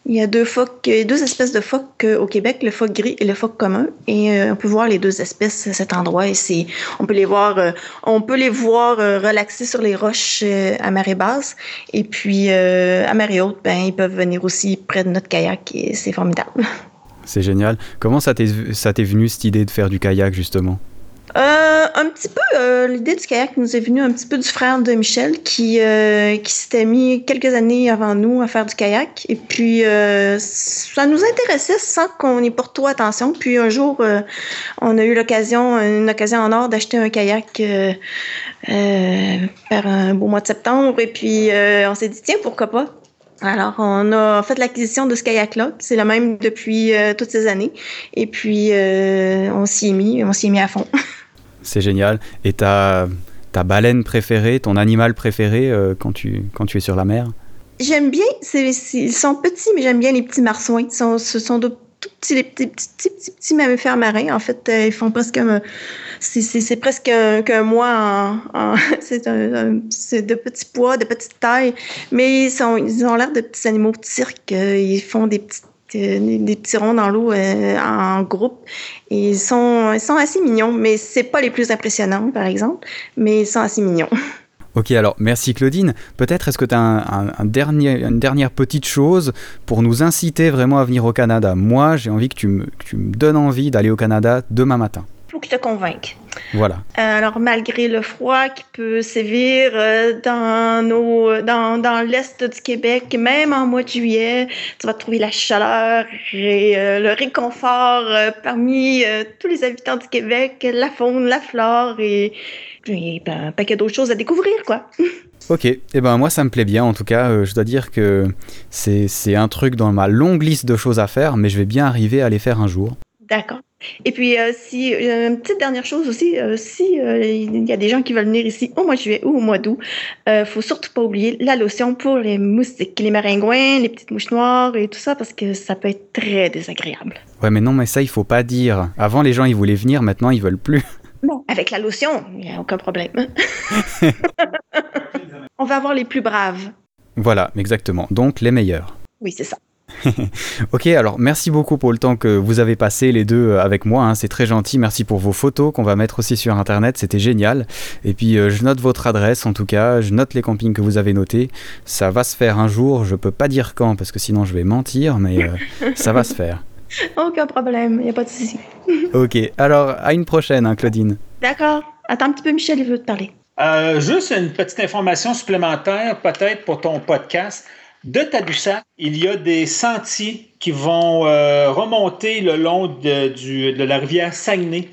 Il y a deux phoques, deux espèces de phoques euh, au Québec, le phoque gris et le phoque commun, et euh, on peut voir les deux espèces à cet endroit. Et on peut les voir, euh, on peut les voir relaxer sur les roches à marée basse, et puis à marée haute, ben ils peuvent venir aussi près de notre kayak, et c'est formidable. C'est génial. Comment ça t'est, ça t'est venu cette idée de faire du kayak justement? Euh, un petit peu, euh, l'idée du kayak nous est venue un petit peu du frère de Michel qui, euh, qui s'était mis quelques années avant nous à faire du kayak. Et puis, ça nous intéressait sans qu'on y porte trop attention. Puis un jour, on a eu l'occasion, une occasion en or d'acheter un kayak par un beau mois de septembre. Et puis, on s'est dit, tiens, pourquoi pas? Alors, on a fait l'acquisition de ce kayak-là. C'est le même depuis toutes ces années. Et puis, on s'y est mis, on s'y est mis à fond. C'est génial. Et ta, ta baleine préférée, ton animal préféré euh, quand, tu, quand tu es sur la mer? J'aime bien, ils sont petits, mais j'aime bien les petits marsouins. Sont, ce sont de tout petits, les petits, petits, petits, petits mammifères marins. En fait, euh, ils font presque c'est presque qu'un mois c'est de petits poids, de petite taille, mais ils, sont, ils ont l'air de petits animaux de cirque. Ils font des petites des petits ronds dans l'eau euh, en groupe. ils sont, ils sont assez mignons, mais c'est pas les plus impressionnants, par exemple, mais ils sont assez mignons. Ok, alors merci Claudine. Peut-être est-ce que tu as un, dernier, une dernière petite chose pour nous inciter vraiment à venir au Canada? Moi, j'ai envie que tu, me, que tu me donnes envie d'aller au Canada demain matin te convainque. Voilà. Euh, alors, malgré le froid qui peut sévir euh, dans, nos, dans, dans l'est du Québec, même en mois de juillet, tu vas trouver la chaleur et euh, le réconfort parmi tous les habitants du Québec, la faune, la flore et, ben, un paquet d'autres choses à découvrir, quoi. Ok, et eh ben moi ça me plaît bien en tout cas, je dois dire que c'est un truc dans ma longue liste de choses à faire, mais je vais bien arriver à les faire un jour. D'accord. Et puis, euh, si, euh, une petite dernière chose aussi, euh, si il y a des gens qui veulent venir ici au mois de juillet ou au mois d'août, il faut surtout pas oublier la lotion pour les moustiques, les maringouins, les petites mouches noires et tout ça, parce que ça peut être très désagréable. Ouais, mais non, mais ça, il faut pas dire. Avant, les gens, ils voulaient venir, maintenant, ils veulent plus. Non, avec la lotion, il n'y a aucun problème. On va avoir les plus braves. Voilà, exactement. Donc, les meilleurs. Oui, c'est ça. ok, alors merci beaucoup pour le temps que vous avez passé les deux euh, avec moi, hein, c'est très gentil, merci pour vos photos qu'on va mettre aussi sur internet, c'était génial. Et puis euh, je note votre adresse en tout cas, je note les campings que vous avez notés, ça va se faire un jour, je peux pas dire quand parce que sinon je vais mentir, mais euh, ça va se faire. Aucun problème, il n'y a pas de souci. ok, alors à une prochaine, hein, Claudine. D'accord. Attends un petit peu, Michel, il veut te parler. juste une petite information supplémentaire, peut-être pour ton podcast. De Tadoussac, il y a des sentiers qui vont euh, remonter le long de, la rivière Saguenay.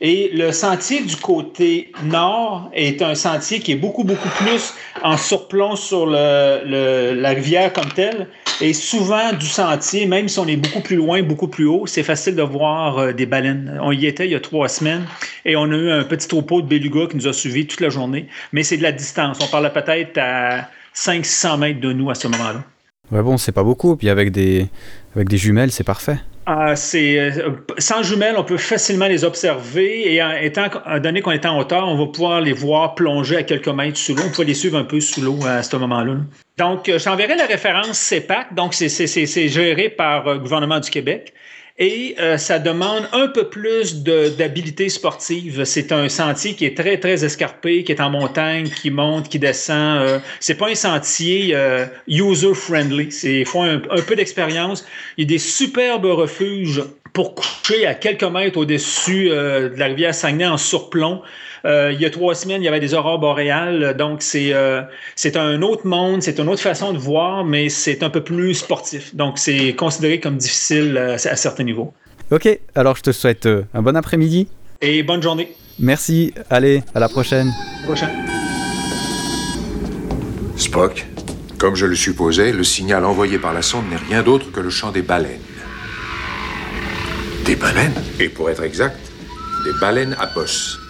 Et le sentier du côté nord est un sentier qui est beaucoup, beaucoup plus en surplomb sur la rivière comme telle. Et souvent, du sentier, même si on est beaucoup plus loin, beaucoup plus haut, c'est facile de voir euh, des baleines. On y était il y a trois semaines et on a eu un petit troupeau de belugas qui nous a suivis toute la journée. Mais c'est de la distance. On parlait peut-être à 500 mètres de nous à ce moment-là. Ouais, bon, c'est pas beaucoup. Puis avec des, avec des jumelles, c'est parfait. Ah, c'est, euh, sans jumelles, on peut facilement les observer et étant donné qu'on est en hauteur, on va pouvoir les voir plonger à quelques mètres sous l'eau. On peut les suivre un peu sous l'eau à ce moment-là. Donc, euh, j'enverrai la référence CEPAC. Donc, c'est, géré par euh, le gouvernement du Québec et euh, ça demande un peu plus d'habileté sportive. C'est un sentier qui est très, très escarpé, qui est en montagne, qui monte, qui descend. Euh, c'est pas un sentier euh, user-friendly. Il faut un, un peu d'expérience. Il y a des superbes refuges pour coucher à quelques mètres au-dessus de la rivière Saguenay en surplomb. Euh, il y a trois semaines, il y avait des aurores boréales. Donc, c'est euh, c'est un autre monde, c'est une autre façon de voir, mais c'est un peu plus sportif. Donc, c'est considéré comme difficile euh, à, certains niveaux. Ok, alors je te souhaite un bon après-midi. Et bonne journée. Merci, allez, à la prochaine. Prochaine. Spock, comme je le supposais, le signal envoyé par la sonde n'est rien d'autre que le chant des baleines. Des baleines Et pour être exact, des baleines à bosse.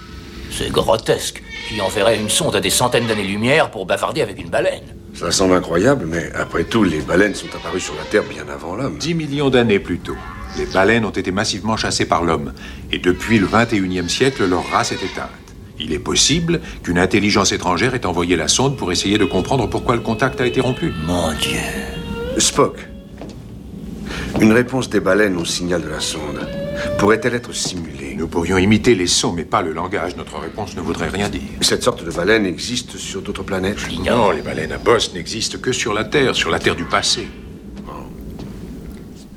C'est grotesque. Qui enverrait une sonde à des centaines d'années-lumière pour bavarder avec une baleine Ça semble incroyable, mais après tout, les baleines sont apparues sur la Terre bien avant l'homme. Dix millions d'années plus tôt. Les baleines ont été massivement chassées par l'homme. Et depuis le 21e siècle, leur race est éteinte. Il est possible qu'une intelligence étrangère ait envoyé la sonde pour essayer de comprendre pourquoi le contact a été rompu. Mon Dieu. Spock, une réponse des baleines au signal de la sonde pourrait-elle être simulée Nous pourrions imiter les sons, mais pas le langage. Notre réponse ne voudrait rien dire. Cette sorte de baleine existe sur d'autres planètes Non, les baleines à bosse n'existent que sur la Terre, sur la Terre du passé.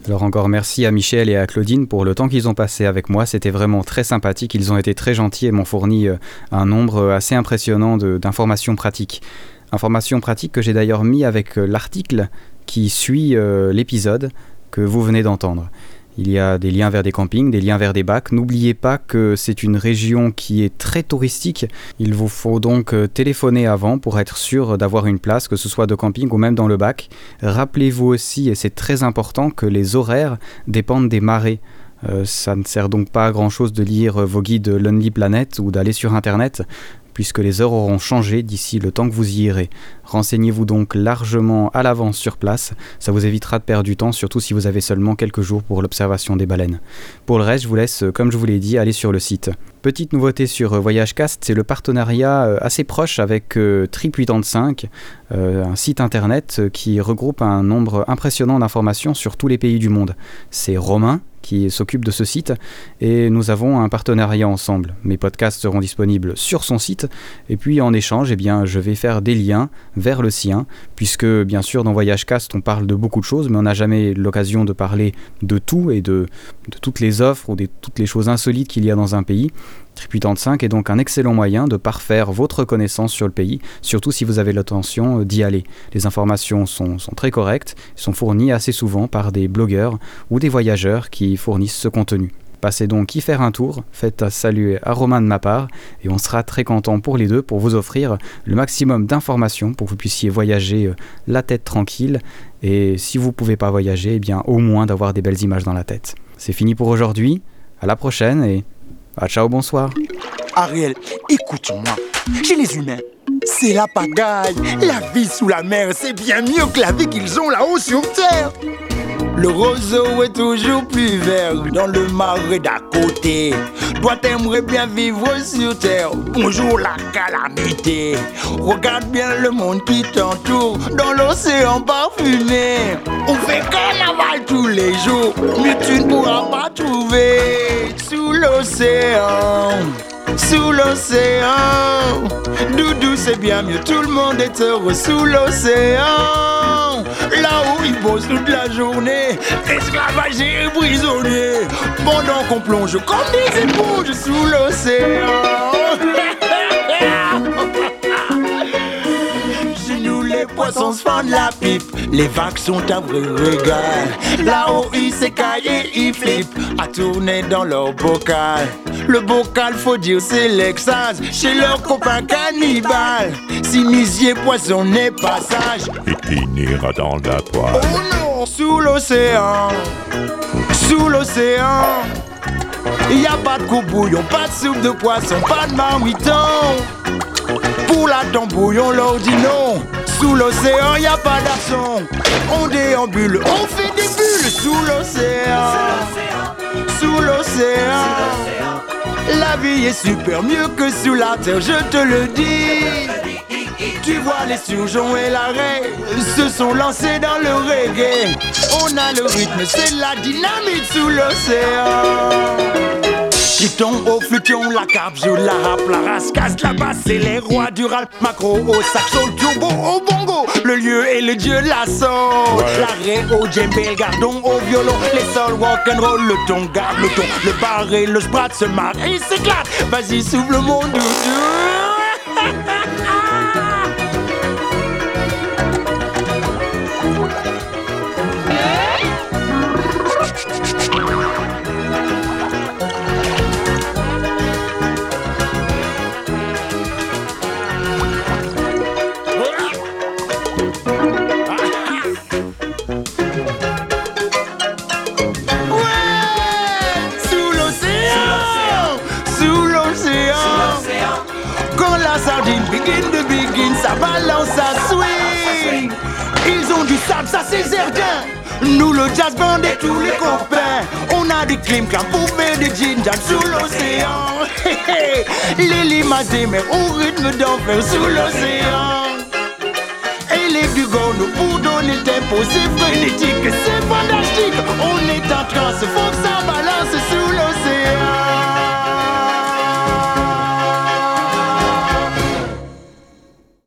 Alors encore merci à Michel et à Claudine pour le temps qu'ils ont passé avec moi. C'était vraiment très sympathique. Ils ont été très gentils et m'ont fourni euh, un nombre assez impressionnant d'informations pratiques. Informations pratiques que j'ai d'ailleurs mis avec euh, l'article qui suit euh, l'épisode que vous venez d'entendre. Il y a des liens vers des campings, des liens vers des bacs. N'oubliez pas que c'est une région qui est très touristique. Il vous faut donc euh, téléphoner avant pour être sûr d'avoir une place, que ce soit de camping ou même dans le bac. Rappelez-vous aussi, et c'est très important, que les horaires dépendent des marées. Euh, ça ne sert donc pas à grand chose de lire vos guides Lonely Planet ou d'aller sur internet puisque les heures auront changé d'ici le temps que vous y irez. Renseignez-vous donc largement à l'avance sur place, ça vous évitera de perdre du temps, surtout si vous avez seulement quelques jours pour l'observation des baleines. Pour le reste, je vous laisse, comme je vous l'ai dit, aller sur le site. Petite nouveauté sur euh, VoyageCast, c'est le partenariat euh, assez proche avec euh, Trip85, un site internet qui regroupe un nombre impressionnant d'informations sur tous les pays du monde. C'est Romain qui s'occupe de ce site et nous avons un partenariat ensemble. Mes podcasts seront disponibles sur son site et puis en échange, eh bien, je vais faire des liens vers le sien puisque bien sûr dans VoyageCast on parle de beaucoup de choses mais on n'a jamais l'occasion de parler de tout et de toutes les offres ou de toutes les choses insolites qu'il y a dans un pays. Trip85 est donc un excellent moyen de parfaire votre connaissance sur le pays, surtout si vous avez l'intention d'y aller. Les informations sont, très correctes, sont fournies assez souvent par des blogueurs ou des voyageurs qui fournissent ce contenu. Passez donc y faire un tour, faites un salut à Romain de ma part, et on sera très content pour les deux pour vous offrir le maximum d'informations pour que vous puissiez voyager euh, la tête tranquille, et si vous ne pouvez pas voyager, eh bien au moins d'avoir des belles images dans la tête. C'est fini pour aujourd'hui, à la prochaine et ah, ciao, bonsoir. Ariel, écoute-moi. Chez les humains, c'est la pagaille. La vie sous la mer, c'est bien mieux que la vie qu'ils ont là-haut sur Terre. Le roseau est toujours plus vert dans le marais d'à côté. Toi t'aimerais bien vivre sur terre. Bonjour la calamité. Regarde bien le monde qui t'entoure dans l'océan parfumé. On fait carnaval tous les jours, mais tu ne pourras pas trouver sous l'océan. Sous l'océan, Doudou c'est bien mieux, tout le monde est heureux sous l'océan. Là où ils bossent toute la journée, esclavagés et prisonniers, pendant qu'on plonge comme des éponges sous l'océan. poissons se font de la pipe, les vagues sont un vrai régal. Là-haut ils s'écaillent et ils flippent, à tourner dans leur bocal. Le bocal, faut dire, c'est l'extase chez leurs copains cannibales. Si misier poisson n'est pas sage, Il finira dans la poêle. oh non, sous l'océan, sous l'océan. Y a pas de coupe bouillon, pas de soupe de poisson, pas de marmiton. Pour la tambouille, leur dit non. Sous l'océan, y a pas d'arçon. On déambule, on fait des bulles sous l'océan. Sous l'océan. La vie est super mieux que sous la terre, je te le dis. Tu vois les surgeons et l'arrêt se sont lancés dans le reggae. On a le rythme, c'est la dynamite sous l'océan. Chiton au flution, la joue la rap, la rascasse, la basse, c'est les rois du rap. Macro au saxo, le turbo au bongo, le lieu et le dieu la soul. L'arrêt au djembé, le gardon au violon, les sols rock'n'roll, le ton garde le ton, le bar et le sprat se marrent et s'éclate. Vas-y, souffle le monde begin begin, ça balance, ça swing. Ils ont du sable, ça c'est certain. Nous le jazz band et tous les copains On a des clim clam pour des ginger sous l'océan. Les limaces des mers au rythme d'enfer sous l'océan. Et les gugones pour donner le tempo, c'est frénétique, c'est fantastique. On est en transe, faut que ça va